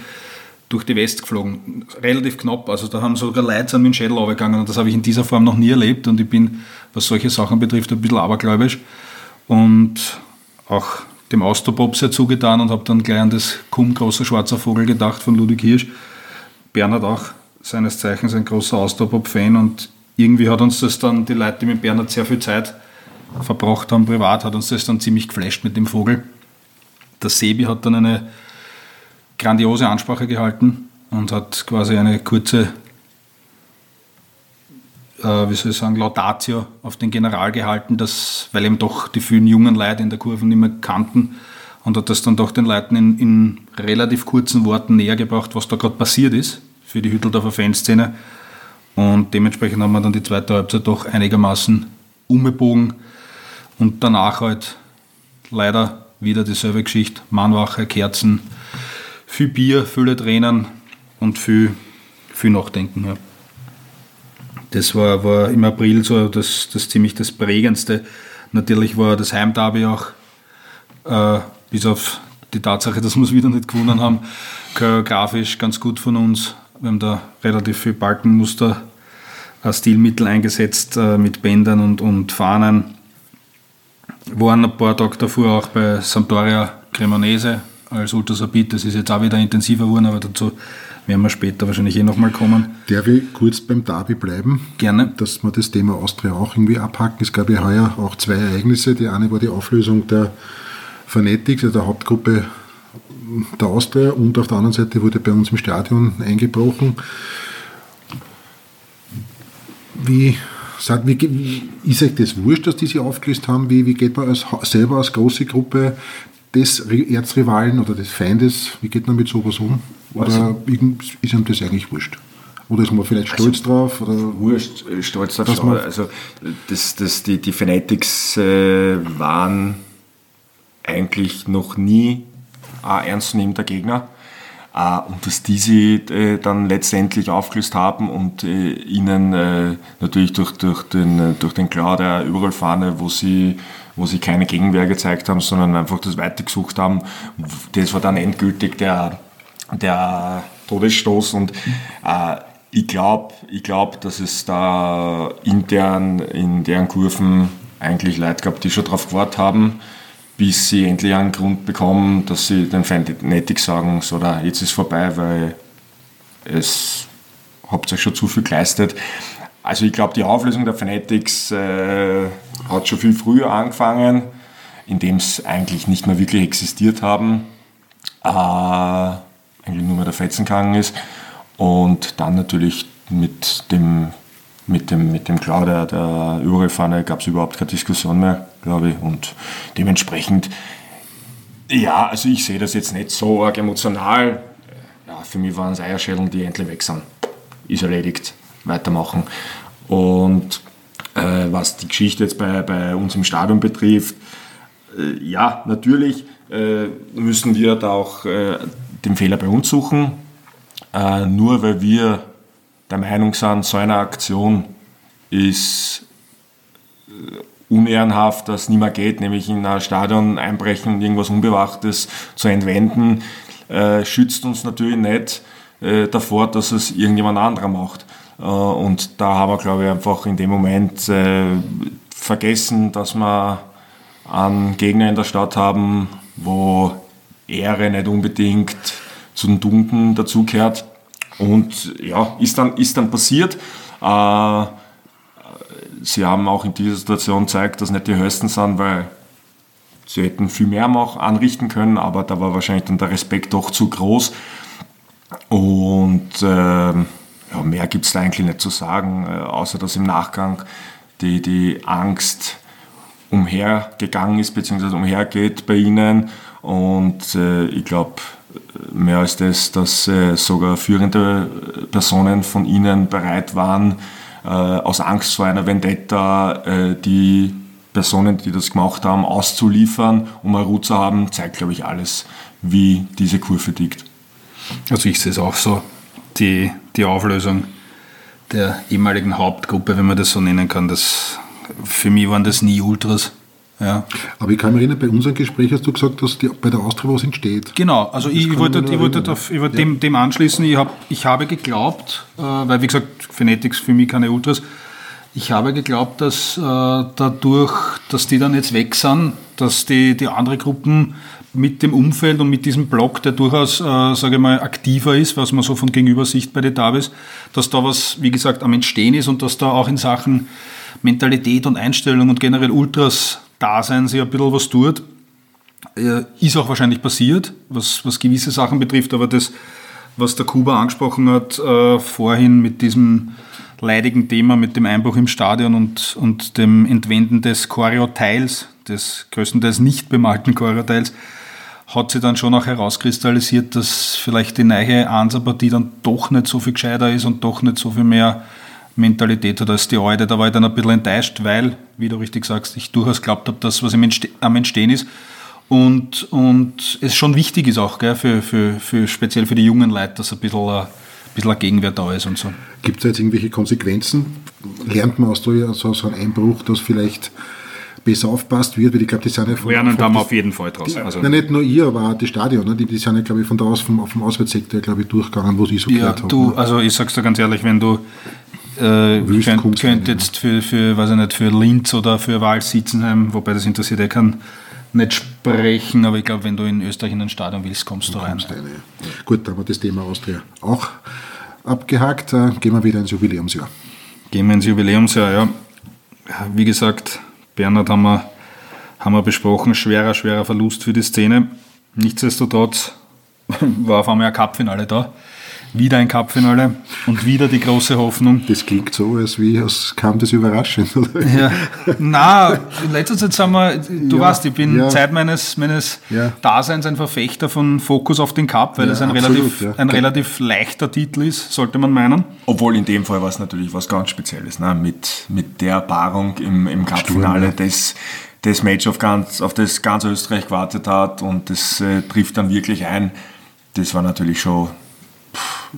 durch die West geflogen. Relativ knapp, also da haben sogar Leute an den Schädel runtergegangen und das habe ich in dieser Form noch nie erlebt und ich bin, was solche Sachen betrifft, ein bisschen abergläubisch und auch dem Austropop sehr zugetan und habe dann gleich an das Kumm großer schwarzer Vogel gedacht von Ludwig Hirsch. Bernhard auch seines Zeichens ein großer Austropop-Fan und irgendwie hat uns das dann, die Leute, mit Bernhard sehr viel Zeit verbracht haben, privat, hat uns das dann ziemlich geflasht mit dem Vogel. Der Sebi hat dann eine grandiose Ansprache gehalten und hat quasi eine kurze, äh, wie soll ich sagen, Laudatio auf den General gehalten, dass, weil eben doch die vielen jungen Leute in der Kurve nicht mehr kannten und hat das dann doch den Leuten in, in relativ kurzen Worten näher gebracht, was da gerade passiert ist für die Hütteldorfer Fanszene. Und dementsprechend haben wir dann die zweite Halbzeit doch einigermaßen umgebogen und danach halt leider wieder dieselbe Geschichte. Mannwache, Kerzen, viel Bier, viele Tränen und viel, viel Nachdenken. Ja. Das war, war im April so das, das ziemlich das Prägendste. Natürlich war das Heimderby auch, äh, bis auf die Tatsache, dass wir es wieder nicht gewonnen haben, choreografisch ganz gut von uns. Wir haben da relativ viel Balkenmuster, äh, Stilmittel eingesetzt äh, mit Bändern und, und Fahnen. Waren ein paar Tage davor auch bei Sampdoria Cremonese als Ultrasapid. Das ist jetzt auch wieder intensiver geworden, aber dazu werden wir später wahrscheinlich eh nochmal kommen. Darf ich kurz beim Derby bleiben? Gerne. Dass wir das Thema Austria auch irgendwie abhaken. Es gab ja heuer auch zwei Ereignisse. Die eine war die Auflösung der Fanatics, also der Hauptgruppe der Austria und auf der anderen Seite wurde bei uns im Stadion eingebrochen. Wie, sagt, wie ist euch das wurscht, dass die sich aufgelöst haben? Wie, wie geht man als, selber als große Gruppe des Erzrivalen oder des Feindes, wie geht man mit sowas um? Oder also, ist einem das eigentlich wurscht? Oder ist man vielleicht also, stolz drauf? Oder wurscht, äh, stolz drauf. Schon. Also das, das, die, die Fanatics äh, waren eigentlich noch nie ein ernstzunehmender Gegner. Äh, und dass diese äh, dann letztendlich aufgelöst haben und äh, ihnen natürlich durch, durch den, durch den Klar der Überrollfahne, wo sie wo sie keine Gegenwehr gezeigt haben, sondern einfach das weitergesucht haben. Das war dann endgültig der, der Todesstoß und äh, ich glaube, ich glaub, dass es da intern in deren Kurven eigentlich Leute gab, die schon darauf gewartet haben, bis sie endlich einen Grund bekommen, dass sie den nettig sagen, so, da, jetzt ist vorbei, weil es habt euch schon zu viel geleistet. Also ich glaube, die Auflösung der Fanatics äh, hat schon viel früher angefangen, indem es eigentlich nicht mehr wirklich existiert haben, äh, eigentlich nur mehr der Fetzen gegangen ist. Und dann natürlich mit dem, mit dem, mit dem Klau der, der Überfahne gab es überhaupt keine Diskussion mehr, glaube ich. Und dementsprechend, ja, also ich sehe das jetzt nicht so arg emotional. Ja, für mich waren es Eierschellen, die endlich weg sind. Ist erledigt, weitermachen. Und äh, was die Geschichte jetzt bei, bei uns im Stadion betrifft, äh, ja, natürlich äh, müssen wir da auch äh, den Fehler bei uns suchen. Äh, nur weil wir der Meinung sind, so eine Aktion ist äh, unehrenhaft, dass nicht mehr geht, nämlich in ein Stadion einbrechen und irgendwas Unbewachtes zu entwenden, äh, schützt uns natürlich nicht äh, davor, dass es irgendjemand anderer macht. Äh, und da haben wir, glaube ich, einfach in dem Moment äh, vergessen, dass wir einen Gegner in der Stadt haben, wo Ehre nicht unbedingt zu den Tugenden dazugehört. Und ja, ist dann, ist dann passiert. Äh, sie haben auch in dieser Situation gezeigt, dass nicht die Höchsten sind, weil sie hätten viel mehr noch anrichten können, aber da war wahrscheinlich dann der Respekt doch zu groß. Und äh, ja, mehr gibt es da eigentlich nicht zu sagen, äh, außer dass im Nachgang die, die Angst umhergegangen ist, beziehungsweise umhergeht bei ihnen. Und äh, ich glaube, mehr als das, dass äh, sogar führende Personen von ihnen bereit waren, äh, aus Angst vor einer Vendetta äh, die Personen, die das gemacht haben, auszuliefern, um eine Ruhe zu haben, zeigt, glaube ich, alles, wie diese Kurve tickt. Also ich sehe es auch so. Die, die Auflösung der ehemaligen Hauptgruppe, wenn man das so nennen kann, das, für mich waren das nie Ultras. Ja. Aber ich kann mich erinnern, bei unserem Gespräch hast du gesagt, dass die, bei der Austria was entsteht. Genau, also ich, ich, wollte, ich wollte auf, ich wollte ja. dem, dem anschließen, ich, hab, ich habe geglaubt, äh, weil wie gesagt, Phonetics für mich keine Ultras, ich habe geglaubt, dass äh, dadurch, dass die dann jetzt weg sind, dass die, die andere Gruppen mit dem Umfeld und mit diesem Block, der durchaus, äh, sage ich mal, aktiver ist, was man so von gegenüber sieht bei den Davis, dass da was, wie gesagt, am Entstehen ist und dass da auch in Sachen Mentalität und Einstellung und generell Ultras Dasein sich ein bisschen was tut. Äh, ist auch wahrscheinlich passiert, was, was gewisse Sachen betrifft, aber das, was der Kuba angesprochen hat, äh, vorhin mit diesem leidigen Thema, mit dem Einbruch im Stadion und, und dem Entwenden des Choreo-Teils, des größtenteils nicht bemalten Choreo-Teils, hat sich dann schon auch herauskristallisiert, dass vielleicht die neue Ansa-Partie dann doch nicht so viel gescheiter ist und doch nicht so viel mehr Mentalität hat als die alte. Da war ich dann ein bisschen enttäuscht, weil, wie du richtig sagst, ich durchaus glaubt habe, dass was am Entstehen ist. Und, und es schon wichtig ist auch, gell, für, für, für, speziell für die jungen Leute, dass ein bisschen, ein bisschen ein Gegenwert da ist und so. Gibt es jetzt irgendwelche Konsequenzen? Lernt man aus so, so einem Einbruch, dass vielleicht besser aufpasst wird, weil ich glaube, die sind ja von, Lernen da auf jeden Fall draus. Die, also, na, nicht nur ihr, aber auch das Stadion, ne? die, die sind ja, glaube ich, von da aus vom, vom Auswärtssektor, glaube ich, durchgegangen, wo sie so ja, gehört haben. Ne? Also ich sag's dir ganz ehrlich, wenn du äh, könnt, könnt jetzt für, für, weiß ich nicht, für Linz oder für Wahl-Sitzenheim, wobei das interessiert eh kann, nicht sprechen, aber ich glaube, wenn du in Österreich in ein Stadion willst, kommst du, rein. Kommst rein ja. Gut, dann haben wir das Thema Austria auch abgehakt. Äh, gehen wir wieder ins Jubiläumsjahr. Gehen wir ins Jubiläumsjahr, ja. Wie gesagt, Bernhard haben wir, haben wir besprochen, schwerer, schwerer Verlust für die Szene. Nichtsdestotrotz war auf einmal ein Cupfinale da wieder ein Cupfinale und wieder die große Hoffnung. Das klingt so, als wie es kam das überraschend. Oder? Ja. Na, in letzter Zeit sind wir, du ja, weißt, ich bin ja. Zeit meines, meines ja. Daseins ein Verfechter von Fokus auf den Cup, weil es ein, absolut, relativ, ein relativ leichter Titel ist, sollte man meinen. Obwohl in dem Fall war es natürlich was ganz Spezielles, ne? mit, mit der Paarung im, im Cup-Finale, das das Match auf, ganz, auf das ganz Österreich gewartet hat und das äh, trifft dann wirklich ein. Das war natürlich schon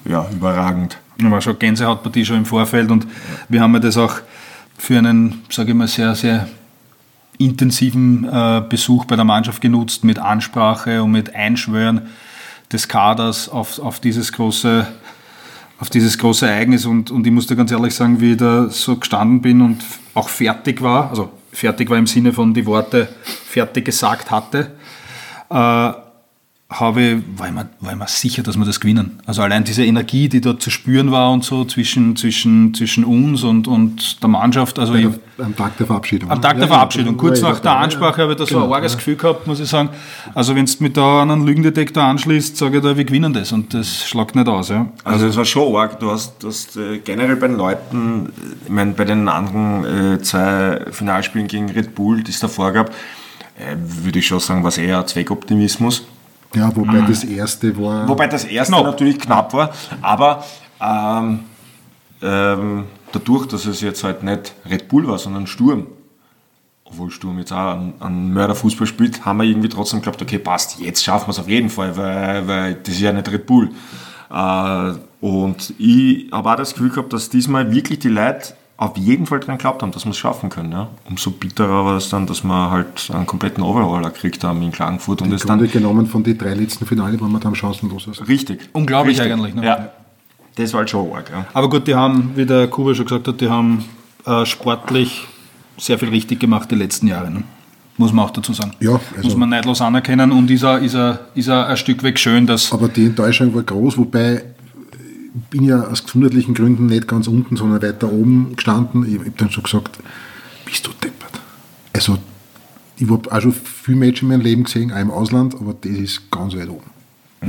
ja, überragend. War schon Gänsehautpartie schon im Vorfeld und ja. wir haben das auch für einen, sage ich mal, sehr, sehr intensiven äh, Besuch bei der Mannschaft genutzt mit Ansprache und mit Einschwören des Kaders auf, auf dieses große auf dieses große Ereignis und, und ich musste ganz ehrlich sagen, wie ich da so gestanden bin und auch fertig war, also fertig war im Sinne von die Worte fertig gesagt hatte, äh, habe, war, ich mir, war ich mir sicher, dass wir das gewinnen. Also allein diese Energie, die dort zu spüren war und so zwischen, zwischen, zwischen uns und, und der Mannschaft. Also ich, am Tag der Verabschiedung. Am Tag der Verabschiedung. Kurz nach der Ansprache habe ich da so genau, ein arges Gefühl gehabt, muss ich sagen. Also wenn du mit da einen Lügendetektor anschließt, sage ich da, wir gewinnen das und das schlagt nicht aus. Ja. Also es war schon arg. Du hast, du hast äh, generell bei den Leuten, ich meine bei den anderen äh, zwei Finalspielen gegen Red Bull, die es davor gab, äh, würde ich schon sagen, war es eher Zweckoptimismus. Ja, wobei mhm. das erste war. Wobei das erste knapp. natürlich knapp war, aber ähm, ähm, dadurch, dass es jetzt halt nicht Red Bull war, sondern Sturm, obwohl Sturm jetzt auch einen, einen Mörderfußball spielt, haben wir irgendwie trotzdem geglaubt, okay, passt, jetzt schaffen wir es auf jeden Fall, weil, weil das ist ja nicht Red Bull. Äh, und ich habe auch das Gefühl gehabt, dass diesmal wirklich die Leute auf jeden Fall dran geglaubt haben, dass wir es schaffen können. Ja. Umso bitterer war es dann, dass wir halt einen kompletten Overhaller gekriegt haben in Klagenfurt. Und es dann genommen von den drei letzten Finale waren wir dann chancenlos. Also. Richtig. Unglaublich Richtig. eigentlich. Ne? Ja. Das war halt schon arg. Ja. Aber gut, die haben, wie der Kuba schon gesagt hat, die haben äh, sportlich sehr viel richtig gemacht die letzten Jahre. Ne? Muss man auch dazu sagen. Ja, also Muss man neidlos anerkennen und ist ist, ist er ein Stück weg schön, dass. Aber die Enttäuschung war groß, wobei bin ja aus gesundheitlichen Gründen nicht ganz unten, sondern weiter oben gestanden. Ich habe dann schon gesagt, bist du deppert. Also, ich habe auch schon viele Matches in meinem Leben gesehen, auch im Ausland, aber das ist ganz weit oben.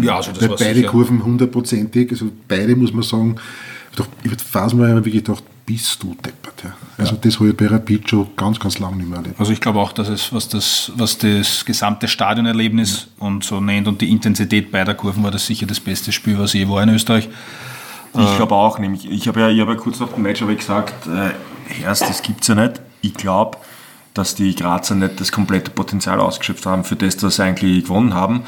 Ja, also das Weil beide sicher. Kurven hundertprozentig, also beide muss man sagen, ich habe phasenweise wirklich gedacht, bist du deppert. Ja. Also ja. das habe ich bei Rapid schon ganz, ganz lange nicht mehr erlebt. Also ich glaube auch, dass es, was das, was das gesamte Stadionerlebnis ja. und so nennt und die Intensität beider Kurven war das sicher das beste Spiel, was je war in Österreich. Ich äh, glaube auch, nämlich, ich habe ja, hab ja kurz nach dem Match ich gesagt, äh, erst, das gibt es ja nicht. Ich glaube, dass die Grazer nicht das komplette Potenzial ausgeschöpft haben für das, was sie eigentlich gewonnen haben.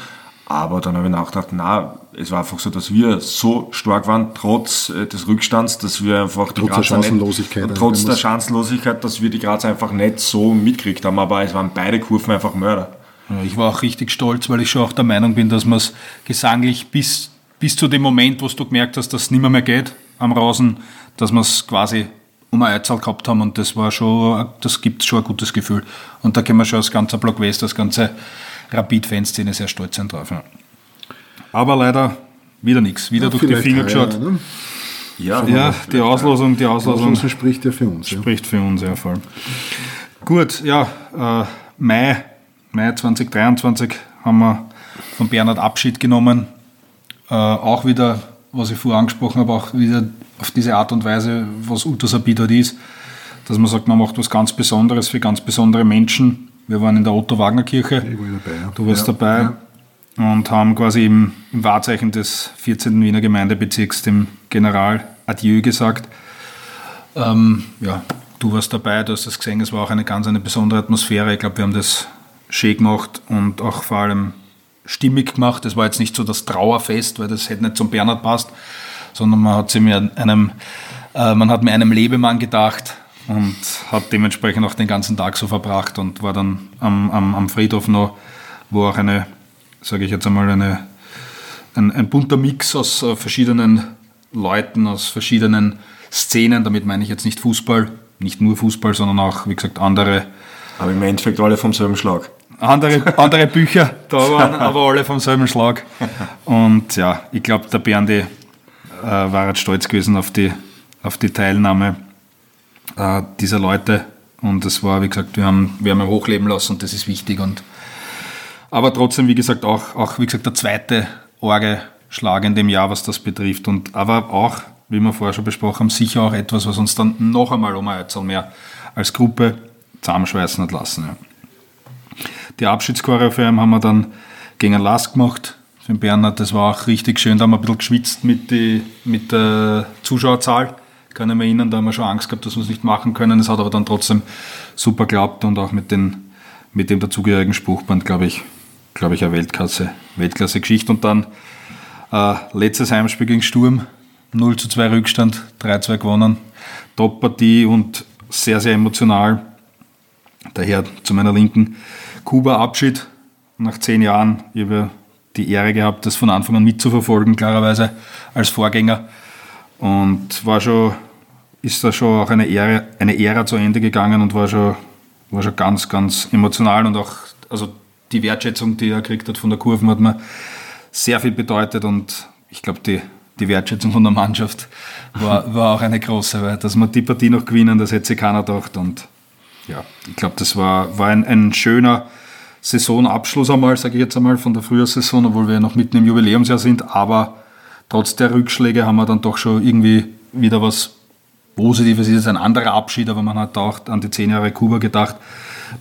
Aber dann habe ich nachgedacht, na, es war einfach so, dass wir so stark waren, trotz äh, des Rückstands, dass wir einfach die trotz Grazer der Chancenlosigkeit, nicht, trotz der Chancenlosigkeit, dass wir die Grazer einfach nicht so mitgekriegt haben. Aber es waren beide Kurven einfach Mörder. Ja, ich war auch richtig stolz, weil ich schon auch der Meinung bin, dass man es gesanglich bis bis zu dem Moment, wo du gemerkt hast, dass es nicht mehr, mehr geht am Rasen, dass wir es quasi um eine Einzahl gehabt haben und das war schon, das gibt schon ein gutes Gefühl. Und da können wir schon als ganzer Block West, als ganze Rapid-Fanszene sehr stolz sein drauf. Ja. Aber leider wieder nichts, wieder ja, durch die Finger geschaut. Ne? Ja, ja die Auslosung, die Auslosung, Auslosung spricht ja für uns. Spricht ja. für uns, ja, voll. Gut, ja, äh, Mai, Mai 2023 haben wir von Bernhard Abschied genommen äh, auch wieder, was ich vorher angesprochen habe, auch wieder auf diese Art und Weise, was Utus Abid ist, dass man sagt, man macht was ganz Besonderes für ganz besondere Menschen. Wir waren in der Otto-Wagner-Kirche, du warst ja. dabei ja. und haben quasi im, im Wahrzeichen des 14. Wiener Gemeindebezirks dem General Adieu gesagt. Ähm, ja, du warst dabei, du hast das gesehen, es war auch eine ganz eine besondere Atmosphäre. Ich glaube, wir haben das schön gemacht und auch vor allem stimmig gemacht. Das war jetzt nicht so das Trauerfest, weil das hätte nicht zum Bernhard passt, sondern man hat, mir einem, äh, man hat mir einem Lebemann gedacht und hat dementsprechend auch den ganzen Tag so verbracht und war dann am, am, am Friedhof noch, wo auch eine, sage ich jetzt einmal, eine, ein, ein bunter Mix aus äh, verschiedenen Leuten, aus verschiedenen Szenen, damit meine ich jetzt nicht Fußball, nicht nur Fußball, sondern auch, wie gesagt, andere. Aber im Endeffekt alle vom selben Schlag andere, andere Bücher da waren, aber alle vom selben Schlag. Und ja, ich glaube, der Berndi äh, war jetzt stolz gewesen auf die, auf die Teilnahme äh, dieser Leute. Und es war, wie gesagt, wir haben, wir haben ihn hochleben lassen und das ist wichtig. Und, aber trotzdem, wie gesagt, auch, auch wie gesagt, der zweite arge Schlag in dem Jahr, was das betrifft. Und aber auch, wie wir vorher schon besprochen haben, sicher auch etwas, was uns dann noch einmal um ein mehr als Gruppe zusammenschweißen hat lassen. Ja. Die Abschiedschoreografie haben wir dann gegen Last gemacht für den Bernhard. Das war auch richtig schön. Da haben wir ein bisschen geschwitzt mit, die, mit der Zuschauerzahl. Ich kann mich erinnern, da haben wir schon Angst gehabt, dass wir es nicht machen können. Es hat aber dann trotzdem super geklappt und auch mit, den, mit dem dazugehörigen Spruchband, glaube ich, glaube ich, eine Weltklasse, Weltklasse-Geschichte. Und dann äh, letztes Heimspiel gegen Sturm, 0 zu 2 Rückstand, 3-2 gewonnen. Top-Partie und sehr, sehr emotional. Daher zu meiner Linken Kuba-Abschied nach zehn Jahren. Ich habe die Ehre gehabt, das von Anfang an mitzuverfolgen, klarerweise als Vorgänger. Und war schon, ist da schon auch eine, Ehre, eine Ära zu Ende gegangen und war schon, war schon ganz, ganz emotional und auch, also die Wertschätzung, die er gekriegt hat von der Kurve, hat mir sehr viel bedeutet und ich glaube, die, die Wertschätzung von der Mannschaft war, war auch eine große, weil dass wir die Partie noch gewinnen, das hätte sich keiner gedacht und ja, ich glaube, das war, war ein, ein schöner Saisonabschluss einmal, sage ich jetzt einmal, von der Frühjahrssaison, obwohl wir noch mitten im Jubiläumsjahr sind, aber trotz der Rückschläge haben wir dann doch schon irgendwie wieder was Positives. Es ist ein anderer Abschied, aber man hat auch an die zehn Jahre Kuba gedacht,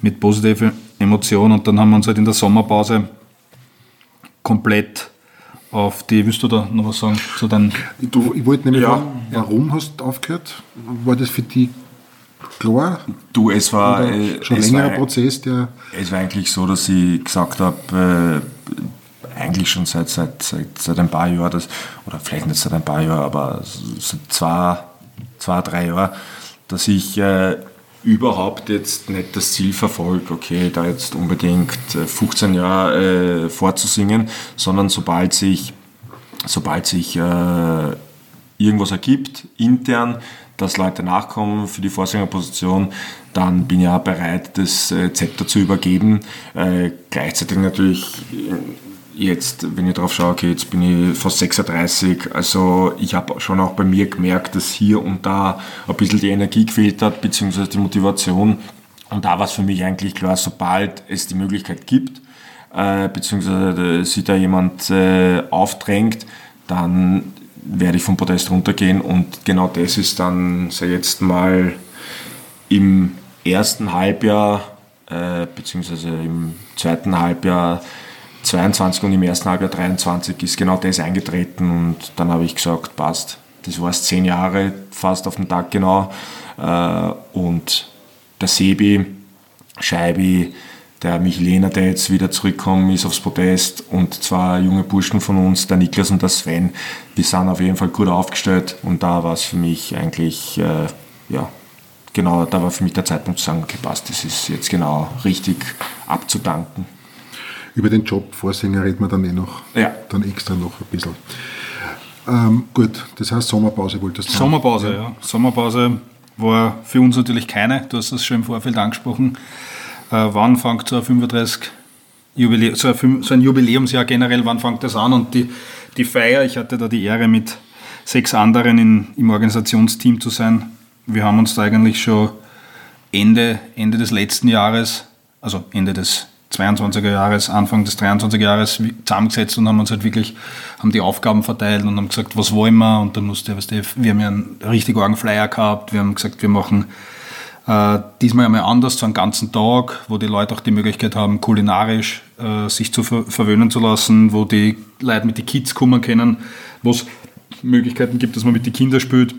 mit positiven Emotionen und dann haben wir uns halt in der Sommerpause komplett auf die, willst du da noch was sagen zu deinen... Du, ich wollte nämlich ja. fragen, warum hast du aufgehört? War das für die klar? Du, es war äh, schon ein längerer war, Prozess, der. Es war eigentlich so, dass ich gesagt habe, äh, eigentlich schon seit, seit, seit, seit ein paar Jahren, das, oder vielleicht nicht seit ein paar Jahren, aber seit zwei, zwei drei Jahren, dass ich äh, überhaupt jetzt nicht das Ziel verfolge, okay, da jetzt unbedingt 15 äh, Jahre äh, vorzusingen, sondern sobald sich, sobald sich äh, irgendwas ergibt, intern, dass Leute nachkommen für die Vorsängerposition, dann bin ich auch bereit, das äh, Zepter zu übergeben. Äh, gleichzeitig natürlich äh, jetzt, wenn ich darauf schaue, okay, jetzt bin ich fast 36, also ich habe schon auch bei mir gemerkt, dass hier und da ein bisschen die Energie gefehlt hat, beziehungsweise die Motivation. Und da war es für mich eigentlich klar, sobald es die Möglichkeit gibt, äh, beziehungsweise sich da jemand äh, aufdrängt, dann werde ich vom Podest runtergehen und genau das ist dann, sei jetzt mal im ersten Halbjahr, äh, beziehungsweise im zweiten Halbjahr 22 und im ersten Halbjahr 23 ist genau das eingetreten und dann habe ich gesagt, passt. Das war es zehn Jahre, fast auf den Tag genau. Äh, und der Sebi, Scheibi, der Michelena, der jetzt wieder zurückkommt, ist aufs Podest und zwei junge Burschen von uns, der Niklas und der Sven, die sind auf jeden Fall gut aufgestellt und da war es für mich eigentlich, äh, ja, genau, da war für mich der Zeitpunkt zu sagen, okay, passt, das ist jetzt genau richtig abzudanken. Über den Job Vorsänger reden wir dann eh noch, ja. dann extra noch ein bisschen. Ähm, gut, das heißt Sommerpause wolltest du Sommerpause, ja. ja. Sommerpause war für uns natürlich keine, du hast das schon im Vorfeld angesprochen wann fängt so ein 35 Jubiläum, so ein, so ein Jubiläumsjahr generell, wann fängt das an? Und die, die Feier, ich hatte da die Ehre, mit sechs anderen in, im Organisationsteam zu sein. Wir haben uns da eigentlich schon Ende, Ende des letzten Jahres, also Ende des 22er Jahres, Anfang des 23er Jahres zusammengesetzt und haben uns halt wirklich, haben die Aufgaben verteilt und haben gesagt, was wollen wir? Und dann musste, weißt du, wir haben ja einen richtig argen Flyer gehabt, wir haben gesagt, wir machen äh, diesmal einmal anders, so einen ganzen Tag, wo die Leute auch die Möglichkeit haben, kulinarisch äh, sich zu ver verwöhnen zu lassen, wo die Leute mit den Kids kommen können, wo es Möglichkeiten gibt, dass man mit den Kindern spielt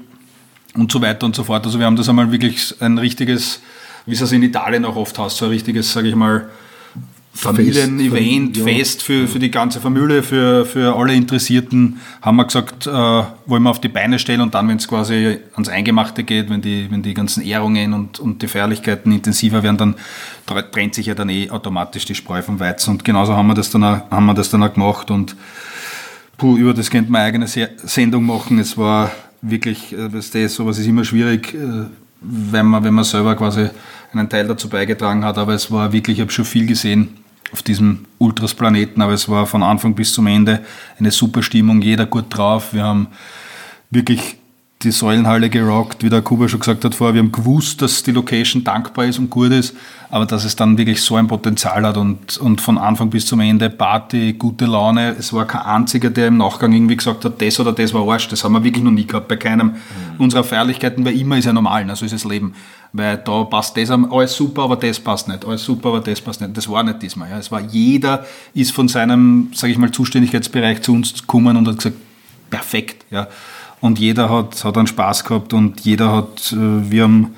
und so weiter und so fort. Also wir haben das einmal wirklich ein richtiges, wie es in Italien auch oft hast, so ein richtiges, sage ich mal, Familienevent, Fest, Fest für, für die ganze Familie, für, für alle Interessierten, haben wir gesagt, äh, wollen wir auf die Beine stellen und dann, wenn es quasi ans Eingemachte geht, wenn die, wenn die ganzen Ehrungen und, und die Feierlichkeiten intensiver werden, dann trennt sich ja dann eh automatisch die Spreu vom Weizen. Und genauso haben wir das dann auch, haben wir das dann auch gemacht und puh, über das könnte man eine eigene Sendung machen. Es war wirklich, äh, das ist, sowas ist immer schwierig, äh, wenn man, wenn man selber quasi einen Teil dazu beigetragen hat, aber es war wirklich, ich habe schon viel gesehen, auf diesem Ultras-Planeten, aber es war von Anfang bis zum Ende eine super Stimmung, jeder gut drauf. Wir haben wirklich die Säulenhalle gerockt, wie der Kuba schon gesagt hat vorher. Wir haben gewusst, dass die Location dankbar ist und gut ist, aber dass es dann wirklich so ein Potenzial hat und, und von Anfang bis zum Ende Party, gute Laune. Es war kein einziger, der im Nachgang irgendwie gesagt hat, das oder das war Arsch. Das haben wir wirklich noch nie gehabt bei keinem mhm. unserer Feierlichkeiten, weil immer ist ja normal, also ist das Leben. Weil da passt das alles super, aber das passt nicht. Alles super, aber das passt nicht. Das war nicht diesmal. Ja. Es war jeder ist von seinem, sage ich mal, Zuständigkeitsbereich zu uns gekommen und hat gesagt, perfekt. Ja und jeder hat, hat einen Spaß gehabt und jeder hat, äh, wir haben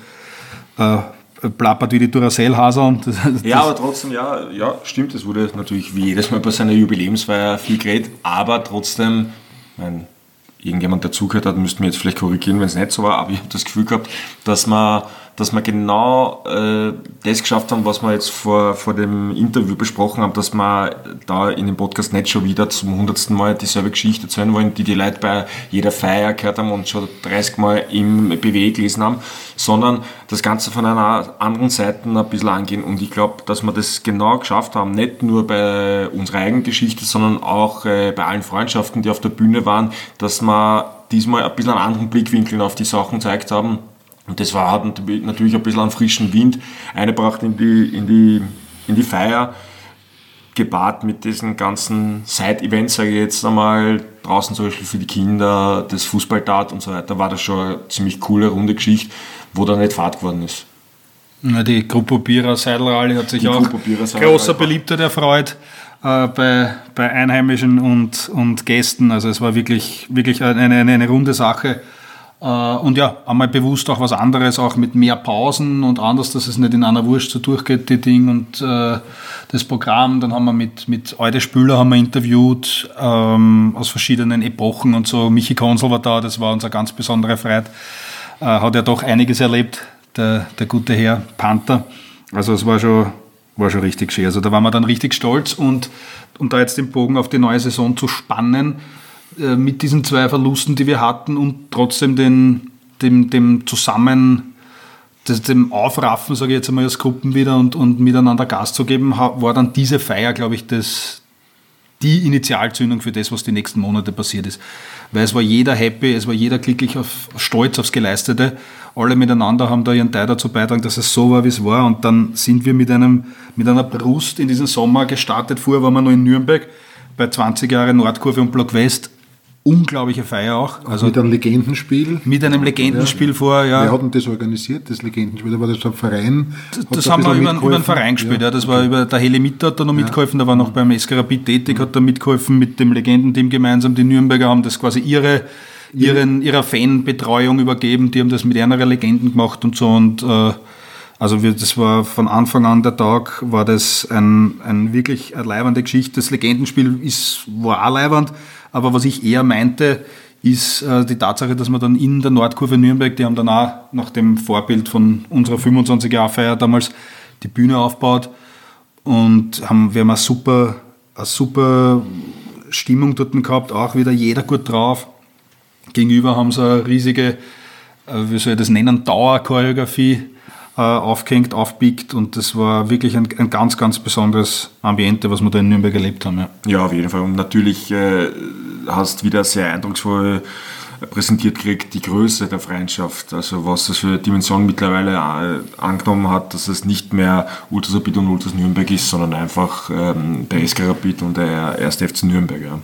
äh, plappert wie die Duracell-Haser. Ja, aber trotzdem, ja, ja, stimmt, es wurde natürlich wie jedes Mal bei seiner Jubiläumsfeier viel geredet, aber trotzdem, mein, irgendjemand dazugehört hat, müssten wir jetzt vielleicht korrigieren, wenn es nicht so war, aber ich habe das Gefühl gehabt, dass man dass wir genau äh, das geschafft haben, was wir jetzt vor, vor dem Interview besprochen haben, dass wir da in dem Podcast nicht schon wieder zum hundertsten Mal dieselbe Geschichte erzählen wollen, die die Leute bei jeder Feier gehört haben und schon 30 Mal im BW gelesen haben, sondern das Ganze von einer anderen Seite ein bisschen angehen. Und ich glaube, dass wir das genau geschafft haben, nicht nur bei unserer eigenen Geschichte, sondern auch äh, bei allen Freundschaften, die auf der Bühne waren, dass wir diesmal ein bisschen einen anderen Blickwinkel auf die Sachen gezeigt haben und das war, hat natürlich ein bisschen einen frischen Wind eingebracht in die, in die, in die Feier, gepaart mit diesen ganzen Side-Events, sage ich jetzt einmal, draußen zum Beispiel für die Kinder, das Fußballtat und so weiter, war das schon eine ziemlich coole, runde Geschichte, wo da nicht Fahrt geworden ist. Ja, die Gruppe Bira Seidelrally hat sich die auch großer Beliebtheit erfreut äh, bei, bei Einheimischen und, und Gästen. Also es war wirklich, wirklich eine, eine, eine runde Sache. Äh, und ja, einmal bewusst auch was anderes, auch mit mehr Pausen und anders, dass es nicht in einer Wurst so durchgeht, die Ding und äh, das Programm. Dann haben wir mit, mit Eude Spüler haben wir interviewt ähm, aus verschiedenen Epochen und so. Michi Konsel war da, das war unser ganz besonderer Freit. Äh, hat ja doch einiges erlebt, der, der gute Herr Panther. Also es war schon, war schon richtig schön. Also da waren wir dann richtig stolz und um da jetzt den Bogen auf die neue Saison zu spannen, äh, mit diesen zwei Verlusten, die wir hatten und trotzdem den, dem, dem Zusammen, dem Aufraffen, sage ich jetzt einmal, als Gruppen wieder und, und miteinander Gas zu geben, war dann diese Feier, glaube ich, das, die Initialzündung für das, was die nächsten Monate passiert ist. Weil es war jeder happy, es war jeder glücklich, auf, stolz aufs Geleistete. Alle miteinander haben da ihren Teil dazu beitragen, dass es so war, wie es war. Und dann sind wir mit, einem, mit einer Brust in diesen Sommer gestartet. Vorher waren wir noch in Nürnberg bei 20 Jahren Nordkurve und Block West unglaubliche Feier auch. Also mit einem Legendenspiel? Mit einem Legendenspiel ja. vor, ja. Wer hat denn das organisiert, das Legendenspiel? Da war das ein Verein? Das, haben wir über, über, einen Verein gespielt, ja. ja das okay. war über, der Heli Mitter hat da noch mitgeholfen, der war noch beim SK Rapid tätig, hat da mitgeholfen mit dem Legendenteam gemeinsam. Die Nürnberger haben das quasi ihre, ihren, ihrer Fanbetreuung übergeben, die haben das mit einer Legenden gemacht und so und äh, also wir, das war von Anfang an der Tag, war das ein, ein wirklich eine leibende Geschichte. Das Legendenspiel ist, war auch leibend, aber was ich eher meinte, ist äh, die Tatsache, dass wir dann in der Nordkurve Nürnberg, die haben dann auch nach dem Vorbild von unserer 25-Jahr-Feier damals die Bühne aufgebaut und haben, wir haben eine super, eine super Stimmung dort gehabt, auch wieder jeder gut drauf. Gegenüber haben sie eine riesige, äh, wie soll ich das nennen, Dauerchoreografie äh, aufgehängt, aufbiegt und das war wirklich ein, ein, ganz, ganz besonderes Ambiente, was wir da in Nürnberg erlebt haben. Ja, ja auf jeden Fall. Und natürlich äh, hast wieder sehr eindrucksvoll präsentiert gekriegt, die Größe der Freundschaft, also was das für Dimension mittlerweile äh, angenommen hat, dass es nicht mehr Ultras Rapid und Ultras Nürnberg ist, sondern einfach ähm, der SK Rapid und der 1. FC Nürnberg. Ja.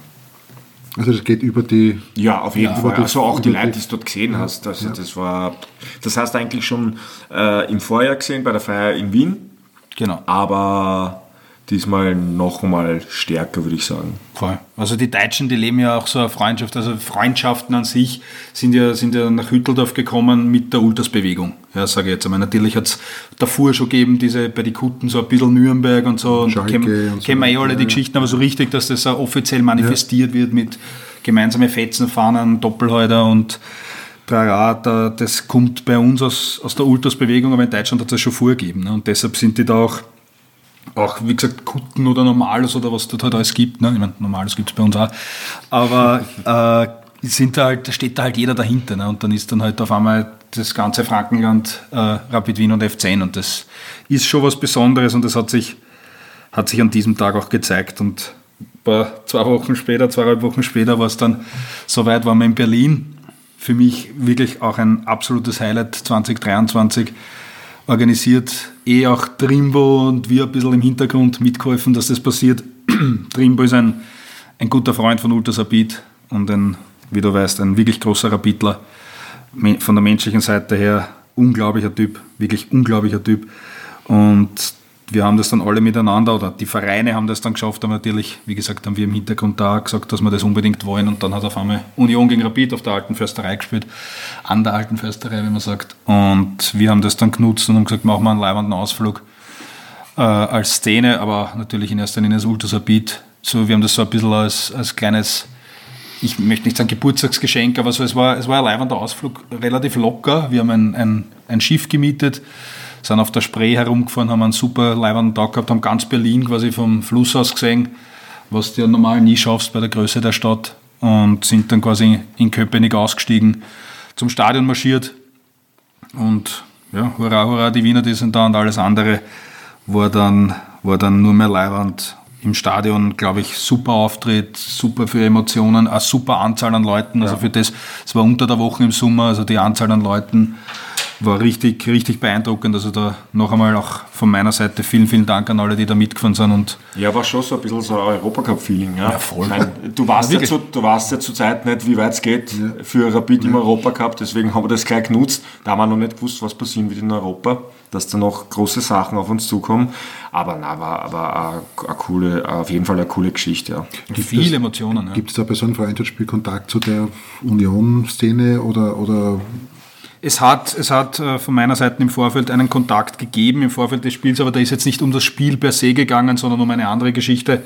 Also das geht über die... Ja, auf jeden ja, Fall. Also auch die Leute, die du dort gesehen hast. Also ja. das war... Das hast du eigentlich schon äh, im Vorjahr gesehen, bei der Feier in Wien. Genau. Aber diesmal noch mal stärker, würde ich sagen. Voll. Also die Deutschen, die leben ja auch so eine Freundschaft, also Freundschaften an sich sind ja, sind ja nach Hütteldorf gekommen mit der Ultras-Bewegung. Ja, sage ich jetzt einmal. Natürlich hat es davor schon gegeben, diese bei den Kutten so ein bisschen Nürnberg und so. Und kennen, und so kennen wir eh alle ja, die Geschichten, aber so richtig, dass das auch offiziell manifestiert ja. wird mit gemeinsame Fetzenfahnen, Doppelhäuter und Trara, das kommt bei uns aus, aus der Ultras-Bewegung, aber in Deutschland hat es schon vorgegeben. Ne? Und deshalb sind die da auch auch, wie gesagt, Kutten oder Normales oder was dort halt alles gibt. Ne? Ich meine, Normales gibt es bei uns auch. Aber äh, sind da halt, steht da halt jeder dahinter. Ne? Und dann ist dann halt auf einmal das ganze Frankenland äh, Rapid Wien und F10. Und das ist schon was Besonderes und das hat sich, hat sich an diesem Tag auch gezeigt. Und ein paar, zwei Wochen später, zweieinhalb Wochen später war es dann soweit, waren wir in Berlin für mich wirklich auch ein absolutes Highlight 2023 organisiert. Eh auch Trimbo und wir ein bisschen im Hintergrund mitgeholfen, dass das passiert. Trimbo ist ein, ein guter Freund von Ultrasapid und ein, wie du weißt, ein wirklich großer Rapidler. Von der menschlichen Seite her unglaublicher Typ, wirklich unglaublicher Typ. Und wir haben das dann alle miteinander oder die Vereine haben das dann geschafft, aber natürlich, wie gesagt, haben wir im Hintergrund da gesagt, dass wir das unbedingt wollen und dann hat auf einmal Union gegen Rapid auf der alten Försterei gespielt, an der alten Försterei, wie man sagt. Und wir haben das dann genutzt und haben gesagt, machen wir einen leibenden Ausflug äh, als Szene, aber natürlich in erster Linie als Ultrasapid. So, wir haben das so ein bisschen als, als kleines ich möchte nicht sagen Geburtstagsgeschenk, aber so, es, war, es war ein leibender Ausflug, relativ locker. Wir haben ein, ein, ein Schiff gemietet, sind auf der Spree herumgefahren, haben einen super leibenden Tag gehabt, haben ganz Berlin quasi vom Fluss aus gesehen, was du ja normal nie schaffst bei der Größe der Stadt und sind dann quasi in Köpenick ausgestiegen, zum Stadion marschiert und ja, hurra, hurra, die Wiener, die sind da und alles andere war dann, war dann nur mehr leibend. Im Stadion, glaube ich, super Auftritt, super für Emotionen, eine super Anzahl an Leuten. Also für das, es war unter der Woche im Sommer, also die Anzahl an Leuten war richtig, richtig beeindruckend. Also da noch einmal auch von meiner Seite vielen, vielen Dank an alle, die da mitgefahren sind. Und ja, war schon so ein bisschen so ein Europacup-Feeling. Ja? ja, voll. Meine, du, warst ja, zu, du warst ja zur Zeit nicht, wie weit es geht ja. für Rapid im Europacup, deswegen haben wir das gleich genutzt. Da haben wir noch nicht gewusst, was passieren wird in Europa, dass da noch große Sachen auf uns zukommen. Aber na, war aber eine, eine coole, auf jeden Fall eine coole Geschichte. Ja. Gibt viele Emotionen. Gibt es da bei so einem Freundschaftsspiel Kontakt zu der Union-Szene oder, oder es hat, es hat äh, von meiner Seite im Vorfeld einen Kontakt gegeben, im Vorfeld des Spiels, aber da ist jetzt nicht um das Spiel per se gegangen, sondern um eine andere Geschichte.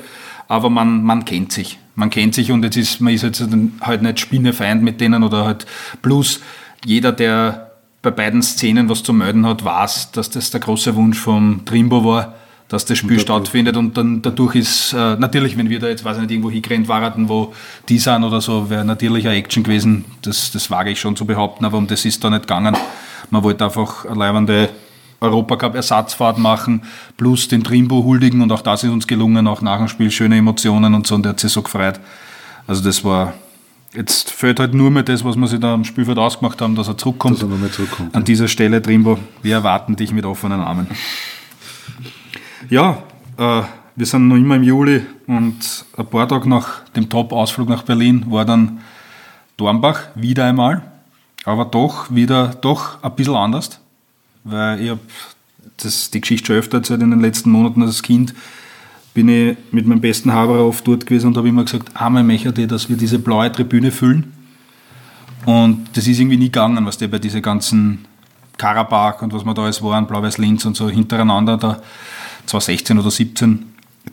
Aber man, man kennt sich. Man kennt sich und jetzt ist, man ist jetzt halt nicht Spinnefeind mit denen oder halt plus jeder, der bei beiden Szenen was zu melden hat, weiß, dass das der große Wunsch vom Trimbo war dass das Spiel und stattfindet und dann dadurch ist, äh, natürlich, wenn wir da jetzt, weiß ich nicht, irgendwo hingerannt waren, wo die sind oder so, wäre natürlich eine Action gewesen, das, das wage ich schon zu behaupten, aber um das ist da nicht gegangen. Man wollte einfach eine leibende Europacup-Ersatzfahrt machen, plus den Trimbo huldigen und auch das ist uns gelungen, auch nach dem Spiel schöne Emotionen und so und der hat sich so gefreut. Also das war, Jetzt fehlt halt nur mehr das, was wir sich da am Spielfeld ausgemacht haben, dass er zurückkommt. Dass er zurückkommt An dieser Stelle, Trimbo, wir erwarten dich mit offenen Armen. Ja, äh, wir sind noch immer im Juli und ein paar Tage nach dem Top-Ausflug nach Berlin war dann Dornbach wieder einmal, aber doch wieder doch ein bisschen anders, weil ich habe die Geschichte schon öfter erzählt in den letzten Monaten als Kind bin ich mit meinem besten Haberer oft dort gewesen und habe immer gesagt, einmal möchte ich, dass wir diese blaue Tribüne füllen. Und das ist irgendwie nie gegangen, was der bei diesen ganzen Karabach und was wir da alles waren, Blau-Weiß-Linz und so hintereinander, da 2016 oder 17,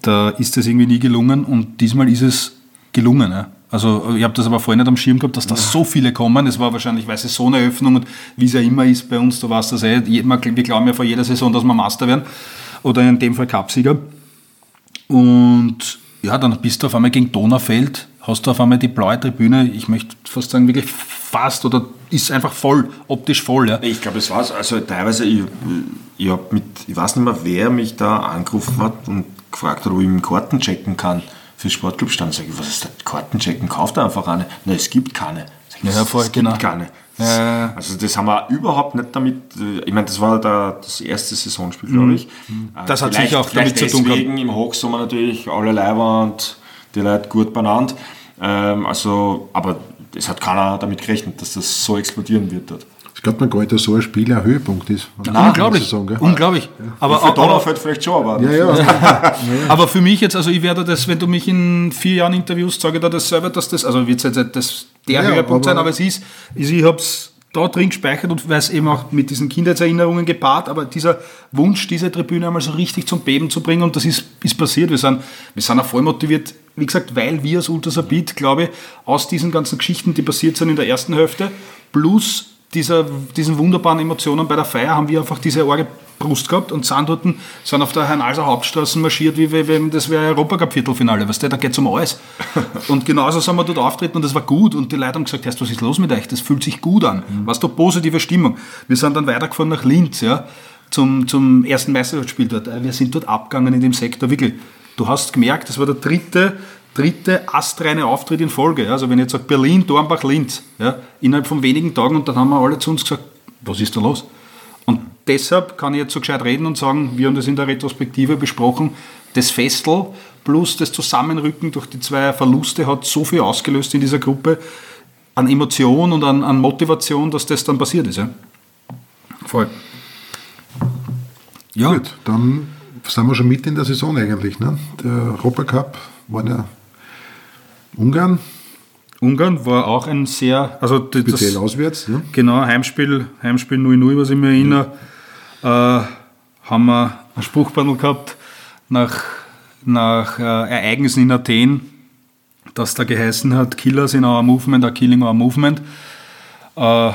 da ist das irgendwie nie gelungen und diesmal ist es gelungen. Ja. Also ich habe das aber vorher nicht am Schirm gehabt, dass da so viele kommen. Es war wahrscheinlich, weil es so eine Öffnung und wie es ja immer ist bei uns, du weißt das eh, wir glauben ja vor jeder Saison, dass wir Master werden oder in dem Fall Cupsieger. Und ja, dann bist du auf einmal gegen Donaufeld, hast du auf einmal die blaue Tribüne, ich möchte fast sagen, wirklich fast oder ist einfach voll, optisch voll. Ja. Ich glaube, es war also teilweise, ich, ich, hab mit, ich weiß nicht mehr, wer mich da angerufen hat und gefragt hat, ob ich mit Karten checken kann für Sportclubstand. Sag ich, was ist das? Karten checken? Kauft einfach eine. Nein, es gibt keine. Sag ich, ja, voll, es genau. gibt keine. Ja. Also das haben wir überhaupt nicht damit, ich meine, das war da das erste Saisonspiel, glaube mhm. ich. Mhm. Das hat sicher auch damit zu tun gehabt. Im Hochsommer natürlich alle Leiber und die Leute gut benannt. Ähm, also, aber es hat keiner damit gerechnet, dass das so explodieren wird dort. Ich glaube mir gar nicht, dass so ein Spiel ein Höhepunkt ist. Nein, unglaublich. Saison, unglaublich. Ja. Aber für Donnerfeld vielleicht schon, aber. Ja, ja. aber für mich jetzt, also ich werde das, wenn du mich in vier Jahren interviewst, sage ich da das selber, dass das, also wird es jetzt das, der Höhepunkt sein, aber es ist, ich habe es da drin gespeichert und weiß eben auch mit diesen Kindheitserinnerungen gepaart, aber dieser Wunsch, diese Tribüne einmal so richtig zum Beben zu bringen und das ist, ist passiert. Wir sind, wir sind auch voll motiviert, wie gesagt, weil wir als Ultrasabit, glaube ich, aus diesen ganzen Geschichten, die passiert sind in der ersten Hälfte, plus dieser, diesen wunderbaren Emotionen bei der Feier haben wir einfach diese arge Brust gehabt und sind dort, sind auf der Herrn-Alser Hauptstraße marschiert, wie wenn das wäre Europacup-Viertelfinale, weißt du, da geht es um alles. Und genauso sind wir dort auftreten und das war gut und die Leute haben gesagt, was ist los mit euch, das fühlt sich gut an, mhm. was da positive Stimmung. Wir sind dann weitergefahren nach Linz, ja, zum, zum ersten Meisterschaftsspiel dort. Wir sind dort abgegangen in dem Sektor, wirklich. Du hast gemerkt, das war der dritte dritte astreine Auftritt in Folge. Also wenn ich jetzt sage Berlin, Dornbach, Linz, ja, innerhalb von wenigen Tagen und dann haben wir alle zu uns gesagt, was ist da los? Und deshalb kann ich jetzt so gescheit reden und sagen, wir haben das in der Retrospektive besprochen, das Festel plus das Zusammenrücken durch die zwei Verluste hat so viel ausgelöst in dieser Gruppe an Emotion und an, an Motivation, dass das dann passiert ist. Ja? Voll. Ja. Gut, dann sind wir schon mit in der Saison eigentlich. Ne? Der Europacup war ja Ungarn. Ungarn war auch ein sehr, also speziell das, auswärts. Ne? Genau, Heimspiel, Heimspiel 0-0, was ich mir erinnere, ja. äh, haben wir ein Spruchbandel gehabt nach, nach äh, Ereignissen in Athen, das da geheißen hat, Killers in our movement are killing our movement. Äh,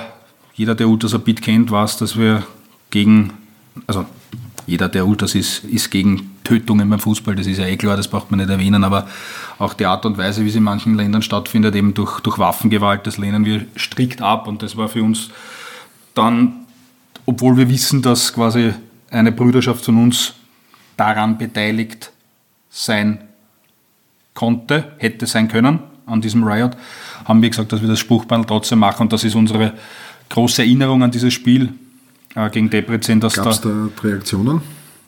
jeder, der Ultras Beat kennt, weiß, dass wir gegen, also jeder, der Ultras ist, ist gegen Tötungen beim Fußball, das ist ja eh klar, das braucht man nicht erwähnen, aber auch die Art und Weise, wie es in manchen Ländern stattfindet, eben durch, durch Waffengewalt, das lehnen wir strikt ab und das war für uns dann, obwohl wir wissen, dass quasi eine Brüderschaft von uns daran beteiligt sein konnte, hätte sein können an diesem Riot, haben wir gesagt, dass wir das Spruchband trotzdem machen und das ist unsere große Erinnerung an dieses Spiel äh, gegen Debrecen. Gab es da, da Reaktionen?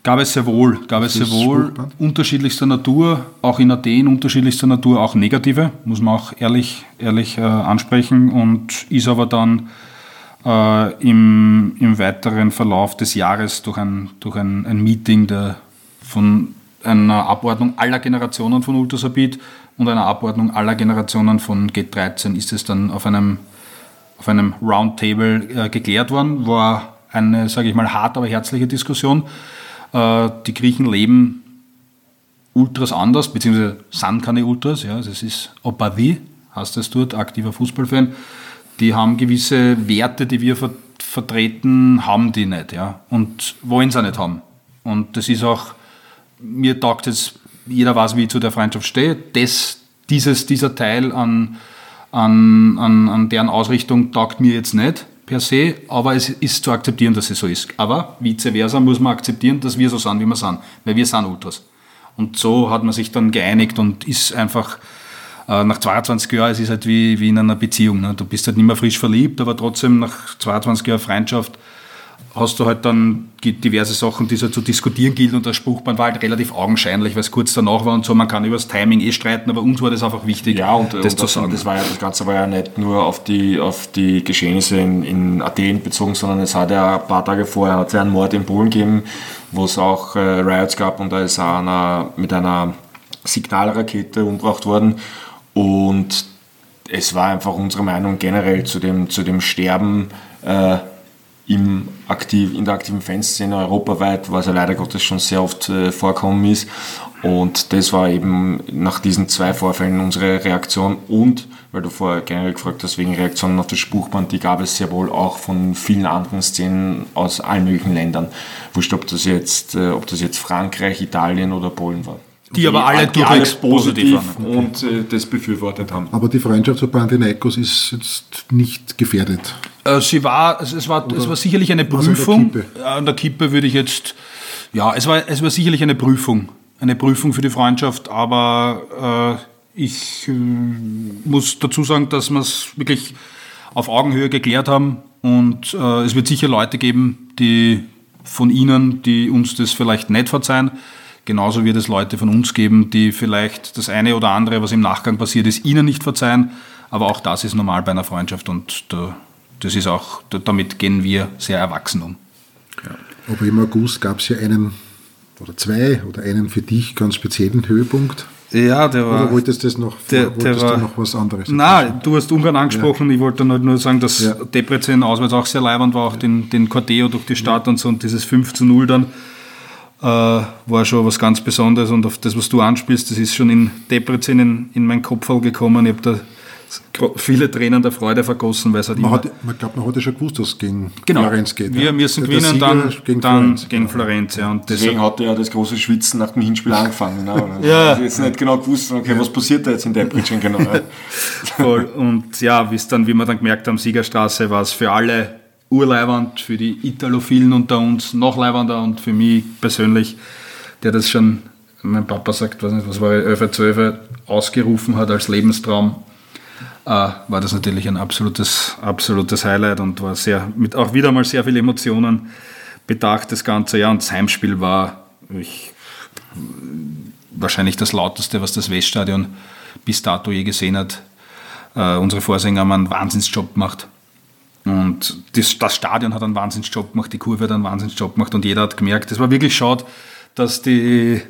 Gab es sehr wohl, gab es sehr wohl unterschiedlichster Natur, auch in Athen unterschiedlichster Natur, auch negative, muss man auch ehrlich, ehrlich äh, ansprechen und ist aber dann äh, im, im weiteren Verlauf des Jahres durch ein, durch ein, ein Meeting der, von einer Abordnung aller Generationen von Ultrasabit und einer Abordnung aller Generationen von G13 ist es dann auf einem, auf einem Roundtable äh, geklärt worden, war eine, sage ich mal, hart, aber herzliche Diskussion. Äh, die Griechen leben Ultras anders, beziehungsweise sind keine Ultras, ja, das ist Opadi, heißt es dort, aktiver Fußballfan. Die haben gewisse Werte, die wir ver vertreten, haben die nicht, ja, und wollen sie auch nicht haben. Und das ist auch, mir taugt es, jeder weiß, wie ich zu der Freundschaft stehe, das, dieses, dieser Teil an, an, an deren Ausrichtung taugt mir jetzt nicht per se, aber es ist zu akzeptieren, dass es so ist. Aber vice versa muss man akzeptieren, dass wir so sind, wie wir sind, weil wir sind Ultras. Und so hat man sich dann geeinigt und ist einfach äh, nach 22 Jahren, es ist halt wie, wie in einer Beziehung. Ne? Du bist halt nicht mehr frisch verliebt, aber trotzdem nach 22 Jahren Freundschaft hast du halt dann diverse Sachen, die so zu diskutieren gilt und das Spruchband war halt relativ augenscheinlich, weil es kurz danach war und so, man kann über das Timing eh streiten, aber uns war das einfach wichtig, ja, und, das und zu sagen. Das, war ja, das Ganze war ja nicht nur auf die, auf die Geschehnisse in, in Athen bezogen, sondern es hat ja ein paar Tage vorher hat es einen Mord in Polen gegeben, wo es auch äh, Riots gab und da ist einer mit einer Signalrakete umgebracht worden und es war einfach unsere Meinung generell zu dem, zu dem Sterben äh, im aktiv, in der aktiven Fanszene europaweit, was ja leider Gottes schon sehr oft äh, vorkommen ist. Und das war eben nach diesen zwei Vorfällen unsere Reaktion. Und, weil du vorher generell gefragt hast, wegen Reaktionen auf das Spruchband, die gab es sehr wohl auch von vielen anderen Szenen aus allen möglichen Ländern. Wurscht, ob das jetzt, äh, ob das jetzt Frankreich, Italien oder Polen war. Die, die aber alle durchwegs positiv waren. und äh, das befürwortet haben. Aber die Freundschaft zu Panathinaikos ist jetzt nicht gefährdet. Äh, sie war, es war, es war sicherlich eine Prüfung. An der Kippe würde ich jetzt, ja, es war, es war sicherlich eine Prüfung. Eine Prüfung für die Freundschaft, aber äh, ich äh, muss dazu sagen, dass wir es wirklich auf Augenhöhe geklärt haben und äh, es wird sicher Leute geben, die von Ihnen, die uns das vielleicht nicht verzeihen. Genauso wird es Leute von uns geben, die vielleicht das eine oder andere, was im Nachgang passiert ist, Ihnen nicht verzeihen. Aber auch das ist normal bei einer Freundschaft und da das ist auch, damit gehen wir sehr erwachsen um. Ja. Aber im August gab es ja einen oder zwei oder einen für dich ganz speziellen Höhepunkt. Ja, der war. Oder wolltest du noch, der, der war, noch was anderes? Nein, du hast Ungarn angesprochen. Ja. Ich wollte dann halt nur sagen, dass ja. Debrecen auswärts auch sehr leibend war, auch ja. den, den Corteo durch die Stadt ja. und so. Und dieses 5 zu 0 dann war schon was ganz Besonderes. Und auf das, was du anspielst, das ist schon in Debrecen in, in meinen Kopf gekommen. Ich habe da viele Tränen der Freude vergossen, weil es hat man immer... Hat, man glaubt, man hat ja schon gewusst, dass es gegen genau. Florenz geht. Wir ja. müssen der, gewinnen, der dann gegen dann Florenz. Gegen Florenz ja. Und Deswegen hat ja das große Schwitzen nach dem Hinspiel angefangen. Ne? ja. Also jetzt nicht genau gewusst, okay, was passiert da jetzt in Bridge genau. Voll. Und ja, wie dann, wie wir dann gemerkt haben, Siegerstraße war es für alle urleiwand, für die Italophilen unter uns noch leibender und für mich persönlich, der das schon mein Papa sagt, was, nicht, was war 11, 12 ausgerufen hat als Lebenstraum, äh, war das natürlich ein absolutes, absolutes Highlight und war sehr, mit auch wieder mal sehr viele Emotionen bedacht das ganze Jahr. Und das Heimspiel war ich, wahrscheinlich das lauteste, was das Weststadion bis dato je gesehen hat. Äh, unsere Vorsänger haben einen Wahnsinnsjob gemacht. Und das, das, Stadion hat einen Wahnsinnsjob gemacht, die Kurve hat einen Wahnsinnsjob gemacht und jeder hat gemerkt, es war wirklich schade, dass die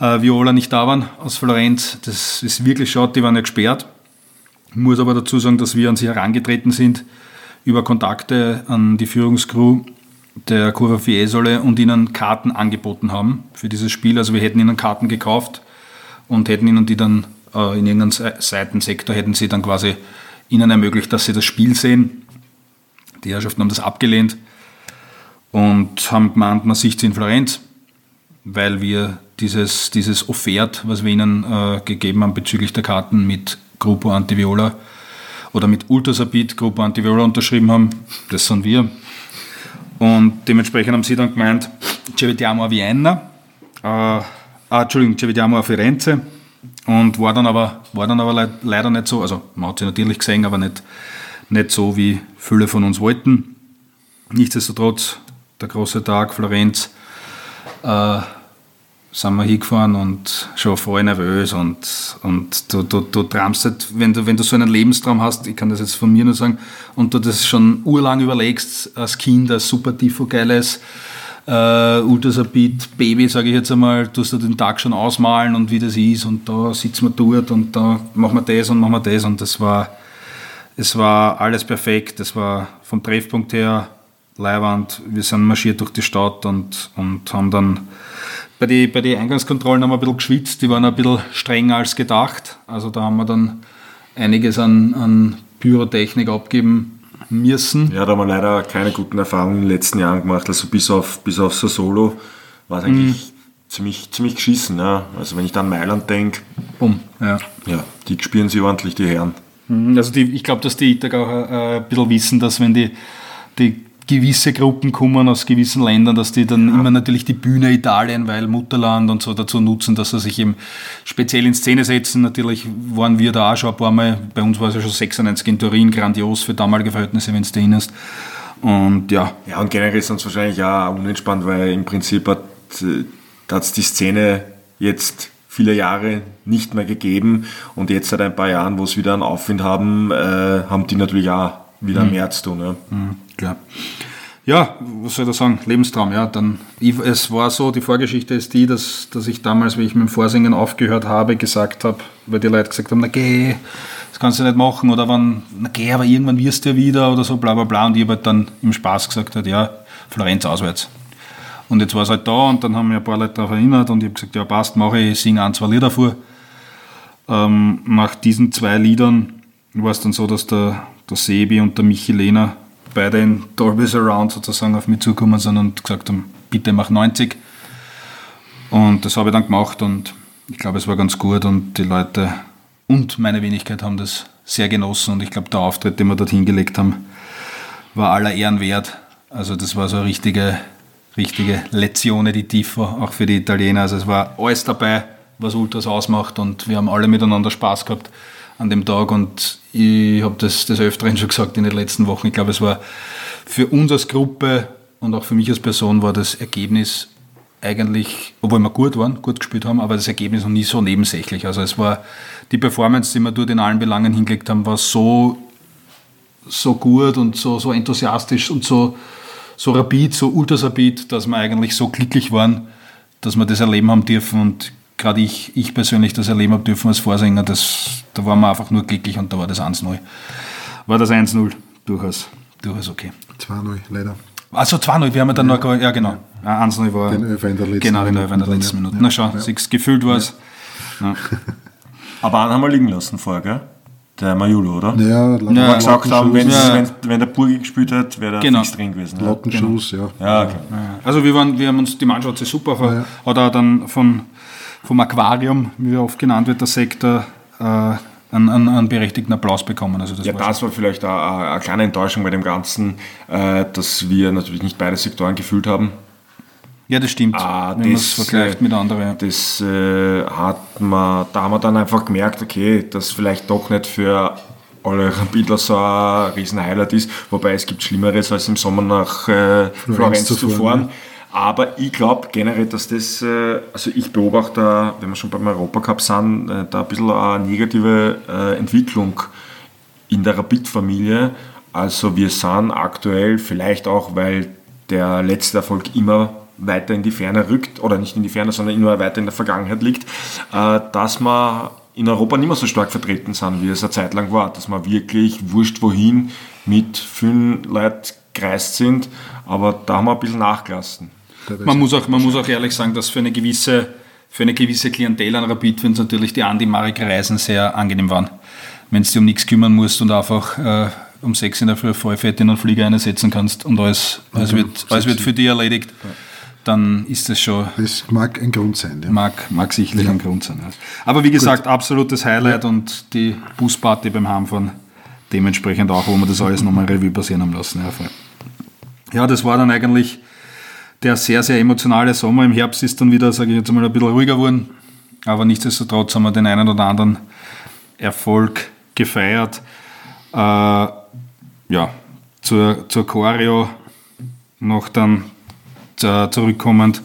äh, Viola nicht da waren aus Florenz. Das ist wirklich schade, die waren ja gesperrt. Ich muss aber dazu sagen, dass wir an sie herangetreten sind über Kontakte an die Führungscrew der Curva Fiesole und ihnen Karten angeboten haben für dieses Spiel. Also wir hätten ihnen Karten gekauft und hätten ihnen die dann äh, in irgendeinem Seitensektor hätten sie dann quasi ihnen ermöglicht, dass sie das Spiel sehen. Die Herrschaften haben das abgelehnt und haben gemeint, man sieht sie in Florenz, weil wir dieses, dieses Offert, was wir ihnen äh, gegeben haben bezüglich der Karten mit Gruppo Antiviola oder mit Ultrasabit Gruppo Antiviola unterschrieben haben, das sind wir. Und dementsprechend haben sie dann gemeint, ci vediamo a Vienna, äh, ah, Entschuldigung, ci vediamo a Firenze. Und war dann aber, war dann aber leider nicht so, also man hat sie natürlich gesehen, aber nicht, nicht so, wie viele von uns wollten. Nichtsdestotrotz, der große Tag, Florenz, äh, sind wir hingefahren und schon voll nervös und, und du, du, du traumst halt, wenn du, wenn du so einen Lebenstraum hast, ich kann das jetzt von mir nur sagen, und du das schon urlang überlegst, als Kind, als super tifo geiles äh, Ultrasabit Baby, sage ich jetzt einmal, tust du den Tag schon ausmalen und wie das ist und da sitzen wir dort und da machen wir das und machen wir das und das war, es war alles perfekt, das war vom Treffpunkt her Leihwand, wir sind marschiert durch die Stadt und, und haben dann bei den bei die Eingangskontrollen haben wir ein bisschen geschwitzt, die waren ein bisschen strenger als gedacht. Also da haben wir dann einiges an, an Pyrotechnik abgeben müssen. Ja, da haben wir leider keine guten Erfahrungen in den letzten Jahren gemacht. Also bis auf, bis auf so Solo war es eigentlich mhm. ziemlich, ziemlich geschissen. Ja. Also wenn ich dann Mailand denke, ja. ja, die spüren sie ordentlich, die Herren. Mhm, also die, ich glaube, dass die Itag auch äh, ein bisschen wissen, dass wenn die, die gewisse Gruppen kommen aus gewissen Ländern, dass die dann ja. immer natürlich die Bühne Italien, weil Mutterland und so dazu nutzen, dass sie sich eben speziell in Szene setzen. Natürlich waren wir da auch schon ein paar Mal, bei uns war es ja schon 96 in Turin, grandios für damalige Verhältnisse, wenn du dich erinnerst. Und ja. Ja, und generell ist es wahrscheinlich auch unentspannt, weil im Prinzip hat es die Szene jetzt viele Jahre nicht mehr gegeben und jetzt seit ein paar Jahren, wo es wieder einen Aufwind haben, äh, haben die natürlich auch wieder mhm. mehr zu tun. Ja. Mhm, klar. Ja, was soll ich da sagen? Lebenstraum, ja. Dann, ich, es war so, die Vorgeschichte ist die, dass, dass ich damals, wie ich mit dem Vorsingen aufgehört habe, gesagt habe, weil die Leute gesagt haben, na geh, das kannst du nicht machen, oder wann, na geh, aber irgendwann wirst du ja wieder, oder so, bla bla bla. Und ich habe halt dann im Spaß gesagt, halt, ja, Florenz auswärts. Und jetzt war es halt da und dann haben mir ein paar Leute darauf erinnert und ich habe gesagt, ja passt, mache ich, singe ein, zwei Lieder vor. Ähm, nach diesen zwei Liedern war es dann so, dass der der Sebi und der Michelena beide in Dolby's Around sozusagen auf mich zugekommen sind und gesagt haben, bitte mach 90. Und das habe ich dann gemacht und ich glaube, es war ganz gut und die Leute und meine Wenigkeit haben das sehr genossen und ich glaube, der Auftritt, den wir dort hingelegt haben, war aller Ehren wert. Also das war so eine richtige, richtige Lezione di Tifo, auch für die Italiener. Also es war alles dabei, was Ultras ausmacht und wir haben alle miteinander Spaß gehabt an dem Tag und ich habe das des Öfteren schon gesagt in den letzten Wochen. Ich glaube, es war für uns als Gruppe und auch für mich als Person war das Ergebnis eigentlich, obwohl wir gut waren, gut gespielt haben, aber das Ergebnis noch nie so nebensächlich. Also es war die Performance, die wir dort in allen Belangen hingelegt haben, war so, so gut und so, so enthusiastisch und so, so rapid, so ultrasapid, dass wir eigentlich so glücklich waren, dass wir das erleben haben dürfen und gerade ich, ich persönlich das erleben habe dürfen als Vorsänger, das, da waren wir einfach nur glücklich und da war das 1-0. War das 1-0 durchaus, durchaus okay. 2-0, leider. Also 2-0, wir haben ja dann ja. noch, ja genau, 1-0 war, den Öfer in der letzten genau, den Öfer in der letzten Minute. Ja. Na schau, ja. gefühlt war es. Ja. Aber einen haben wir liegen lassen vorher, gell? Der Majulo, oder? Ja, ja, ja gesagt haben, wenn, ja. wenn, wenn, der Burgi gespielt hat, wäre der genau. fix drin gewesen. Lautenschuss, genau. ja. ja, okay. Also wir, waren, wir haben uns, die Mannschaft hat super, ja, hat auch dann von vom Aquarium, wie oft genannt wird, der Sektor, äh, einen, einen, einen, berechtigten Applaus bekommen. Also das ja, war das war vielleicht eine, eine, kleine Enttäuschung bei dem Ganzen, äh, dass wir natürlich nicht beide Sektoren gefühlt haben. Ja, das stimmt. Ah, wenn man das, es vergleicht äh, mit anderen. Das äh, hat man, da haben wir dann einfach gemerkt, okay, das vielleicht doch nicht für alle Rapidler so ein Riesen-Highlight ist, wobei es gibt Schlimmeres, als im Sommer nach äh, Florenz, zu fahren. Aber ich glaube generell, dass das, äh, also ich beobachte, wenn wir schon beim Europacup sind, äh, da ein bisschen eine negative äh, Entwicklung in der Rapid-Familie. Also wir sind aktuell vielleicht auch, weil der letzte Erfolg immer weiter in die Ferne rückt, oder nicht in die Ferne, sondern immer weiter in der Vergangenheit liegt, äh, dass wir in Europa nicht mehr so stark vertreten sind, wie es eine Zeit lang war. Dass wir wirklich wurscht wohin mit vielen Leuten gereist sind, aber da haben wir ein bisschen nachgelassen. Man muss, auch, man muss auch ehrlich sagen, dass für eine gewisse, für eine gewisse Klientel an Rapid-Fans natürlich die Andi-Marek-Reisen sehr angenehm waren. Wenn du dich um nichts kümmern musst und einfach äh, um sechs in der Früh Vollfett in einen Flieger einsetzen kannst und alles, alles, wird, alles wird für dich erledigt, dann ist das schon. Das mag ein Grund sein. Ja. Mag, mag sicherlich ein Grund sein. Ja. Aber wie gesagt, absolutes Highlight und die Busparty beim Heimfahren dementsprechend auch, wo wir das alles nochmal Revue passieren haben lassen. Ja, ja, das war dann eigentlich der sehr, sehr emotionale Sommer. Im Herbst ist dann wieder, sage ich jetzt mal, ein bisschen ruhiger geworden. Aber nichtsdestotrotz haben wir den einen oder anderen Erfolg gefeiert. Äh, ja, zur, zur Choreo noch dann äh, zurückkommend.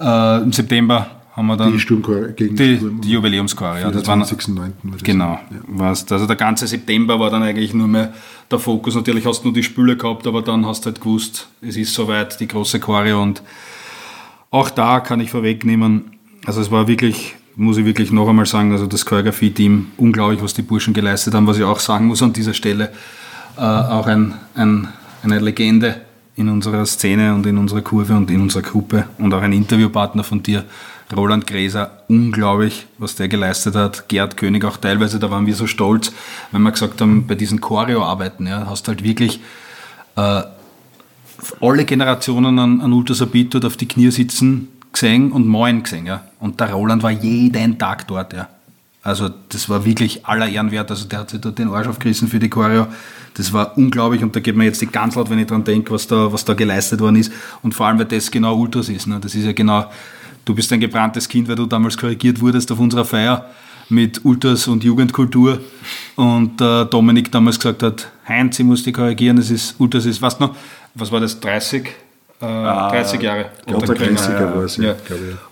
Äh, Im September haben wir dann Die Sturmchor gegen die, Sturm die Jubiläumschor. Ja, das waren, 24.09. war das. Genau. Ja. Also der ganze September war dann eigentlich nur mehr der Fokus. Natürlich hast du nur die Spüle gehabt, aber dann hast du halt gewusst, es ist soweit, die große Choreo und auch da kann ich vorwegnehmen, also es war wirklich, muss ich wirklich noch einmal sagen, also das Choreografie-Team, unglaublich, was die Burschen geleistet haben, was ich auch sagen muss an dieser Stelle, äh, auch ein, ein, eine Legende in unserer Szene und in unserer Kurve und in unserer Gruppe und auch ein Interviewpartner von dir, Roland Gräser, unglaublich, was der geleistet hat. Gerd König auch teilweise, da waren wir so stolz, wenn wir gesagt haben, bei diesen Choreo-Arbeiten, ja, hast halt wirklich äh, alle Generationen an, an Ultrasabit dort auf die Knie sitzen gesehen und moin gesehen. Ja. Und der Roland war jeden Tag dort. Ja. Also das war wirklich aller Ehren wert. Also der hat sich dort den Arsch aufgerissen für die Choreo. Das war unglaublich und da geht mir jetzt die ganz laut, wenn ich dran denke, was da, was da geleistet worden ist. Und vor allem, weil das genau Ultras ist. Ne. Das ist ja genau, du bist ein gebranntes Kind, weil du damals korrigiert wurdest auf unserer Feier mit Ultras und Jugendkultur und äh, Dominik damals gesagt hat, Heinz, ich muss dich korrigieren, das ist Ultras ist, was noch, was war das, 30? Äh, 30 Jahre. Unter Oder- 30er war es, ja, ja.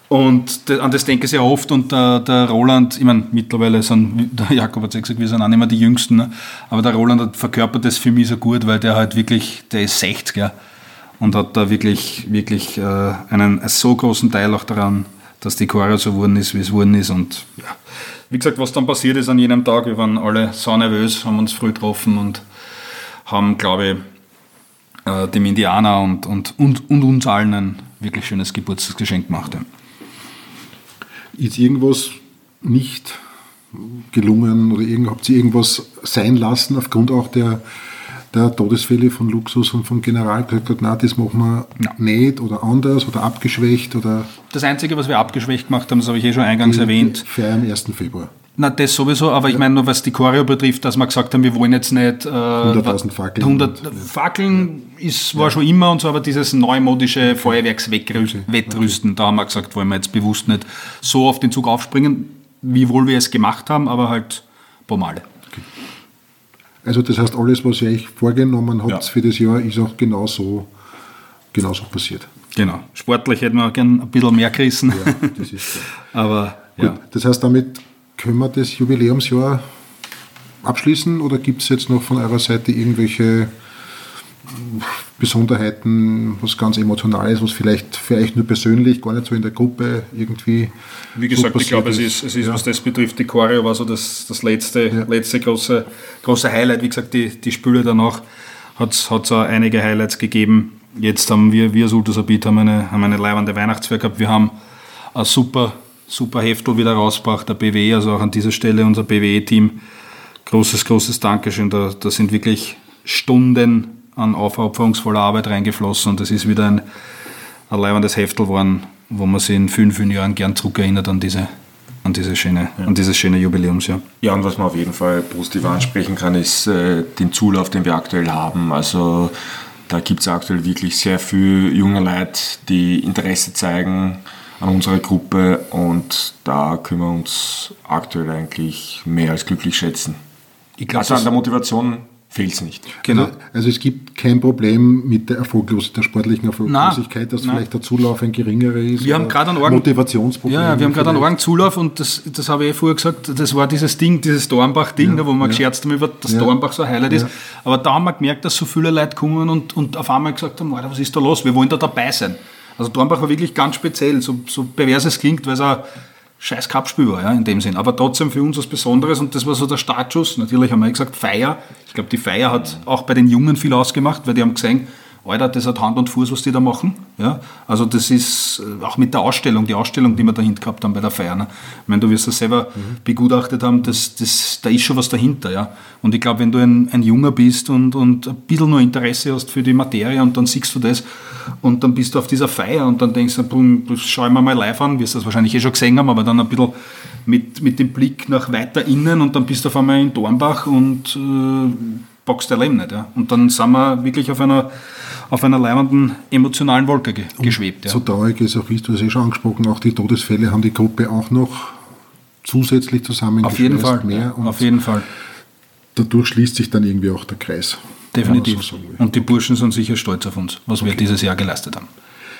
Und an das denke ich sehr oft und der, der Roland, ich meine, mittlerweile sind, der Jakob hat ja gesagt, wir sind auch nicht mehr die Jüngsten, ne? aber der Roland verkörpert das für mich so gut, weil der halt wirklich, der ist 60, ja, und hat da wirklich, wirklich äh, einen so großen Teil auch daran, dass die Choreo so geworden ist, wie es geworden ist und ja. Wie gesagt, was dann passiert ist an jenem Tag, wir waren alle so nervös, haben uns früh getroffen und haben, glaube ich, äh, dem Indianer und, und, und, und uns allen ein wirklich schönes Geburtstagsgeschenk gemacht. Ja. Ist irgendwas nicht gelungen oder irgend, habt ihr irgendwas sein lassen aufgrund auch der, der Todesfälle von Luxus und vom General gesagt, na, das machen wir nicht oder anders oder abgeschwächt oder Das Einzige, was wir abgeschwächt gemacht haben, das habe ich eh schon eingangs erwähnt, Feier am 1. Februar. Na, das sowieso, aber ich meine nur, was die Choreo betrifft, dass wir gesagt haben, wir wollen jetzt nicht äh, 100.000 Fackeln. 100 Fackeln ist, war schon immer und so, aber dieses neumodische Feuerwerkswettrüsten, da haben wir gesagt, wollen wir jetzt bewusst nicht so auf den Zug aufspringen, wie wohl wir es gemacht haben, aber halt Pomale. Also das heißt, alles, was ihr euch vorgenommen habt Ja. für das Jahr, ist auch genauso, genauso passiert. Genau. Sportlich hätten wir gern ein bisschen mehr gerissen, Ja, das ist so. aber Gut, ja. das heißt, damit können wir das Jubiläumsjahr abschließen oder gibt es jetzt noch von eurer Seite irgendwelche Besonderheiten, was ganz Emotionales, was vielleicht euch nur persönlich, gar nicht so in der Gruppe irgendwie. Wie so gesagt, ich glaube, es passiert ist, es ist was das betrifft, die Choreo war so das, das letzte, letzte große, große Highlight. Wie gesagt, die, die Spiele danach hat es auch einige Highlights gegeben. Jetzt haben wir, wir als Ultrasabit haben eine, haben eine leibende Weihnachtsfeier gehabt. Wir haben ein super, super Heftel wieder rausgebracht, der BWE, also auch an dieser Stelle unser BWE-Team. Großes, großes Dankeschön. Da, da sind wirklich Stunden an aufopferungsvoller Arbeit reingeflossen und das ist wieder ein, ein leibendes Heftel geworden, wo man sich in vielen, vielen Jahren gern zurückerinnert an, diese, an, diese schöne, an dieses schöne Jubiläumsjahr. Ja, und was man auf jeden Fall positiv ansprechen kann, ist äh, den Zulauf, den wir aktuell haben. Also da gibt es aktuell wirklich sehr viele junge Leute, die Interesse zeigen an unserer Gruppe und da können wir uns aktuell eigentlich mehr als glücklich schätzen. Ich glaub, also an der Motivation fehlt es nicht. Genau. Also, also, es gibt kein Problem mit der, Erfolglos der sportlichen Erfolglosigkeit, dass nein. vielleicht der Zulauf ein geringerer ist. Wir haben gerade einen Orgen, Motivationsproblem. Ja, wir haben gerade einen Orgenzulauf und das, das habe ich eh vorher gesagt, das war dieses Ding, dieses Dornbach-Ding, ja, wo wir ja. gescherzt haben über, dass ja. Dornbach so ein Highlight ist. Aber da haben wir gemerkt, dass so viele Leute kommen und, und auf einmal gesagt haben, was ist da los? Wir wollen da dabei sein. Also Dornbach war wirklich ganz speziell, so, so pervers es klingt, weil es auch scheiß Cup-Spiel war, ja, in dem Sinn. Aber trotzdem für uns was Besonderes und das war so der Startschuss. Natürlich haben wir gesagt, Feier. Ich glaube, die Feier hat auch bei den Jungen viel ausgemacht, weil die haben gesehen, Alter, das hat Hand und Fuß, was die da machen. Ja? Also das ist äh, auch mit der Ausstellung, die Ausstellung, die wir dahinter gehabt haben bei der Feier. Ne? Ich meine, du wirst das selber mhm. begutachtet haben, das, das, da ist schon was dahinter. Ja? Und ich glaube, wenn du ein, ein Junger bist und, und ein bisschen nur Interesse hast für die Materie und dann siehst du das und dann bist du auf dieser Feier und dann denkst du, schau ich mir mal live an, wirst das wahrscheinlich eh schon gesehen haben, aber dann ein bisschen mit, mit dem Blick nach weiter innen und dann bist du auf einmal in Dornbach und äh, boxt der Leben nicht. Ja? Und dann sind wir wirklich auf einer auf einer leibenden emotionalen Wolke ge geschwebt. Ja. So traurig es auch ist, du hast eh schon angesprochen, auch die Todesfälle haben die Gruppe auch noch zusätzlich zusammengeschweißt. Auf jeden Fall. Mehr auf jeden Fall. Dadurch schließt sich dann irgendwie auch der Kreis. Definitiv. So und die Burschen sind sicher stolz auf uns, was okay. wir dieses Jahr geleistet haben.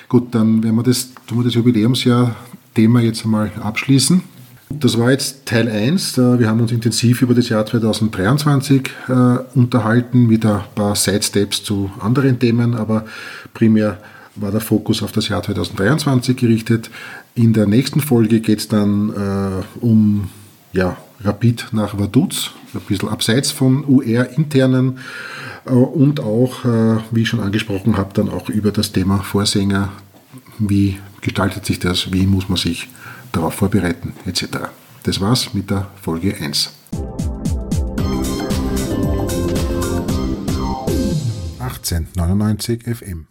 Gut, dann werden wir das, tun wir das Jubiläumsjahr-Thema jetzt einmal abschließen. Das war jetzt Teil 1. Wir haben uns intensiv über das Jahr 2023 äh, unterhalten mit ein paar Sidesteps zu anderen Themen, aber primär war der Fokus auf das Jahr 2023 gerichtet. In der nächsten Folge geht es dann äh, um ja, Rapid nach Vaduz, ein bisschen abseits von UR-internen äh, und auch, äh, wie ich schon angesprochen habe, dann auch über das Thema Vorsänger. Wie gestaltet sich das? Wie muss man sich darauf vorbereiten etc. Das war's mit der Folge 1. 1899 FM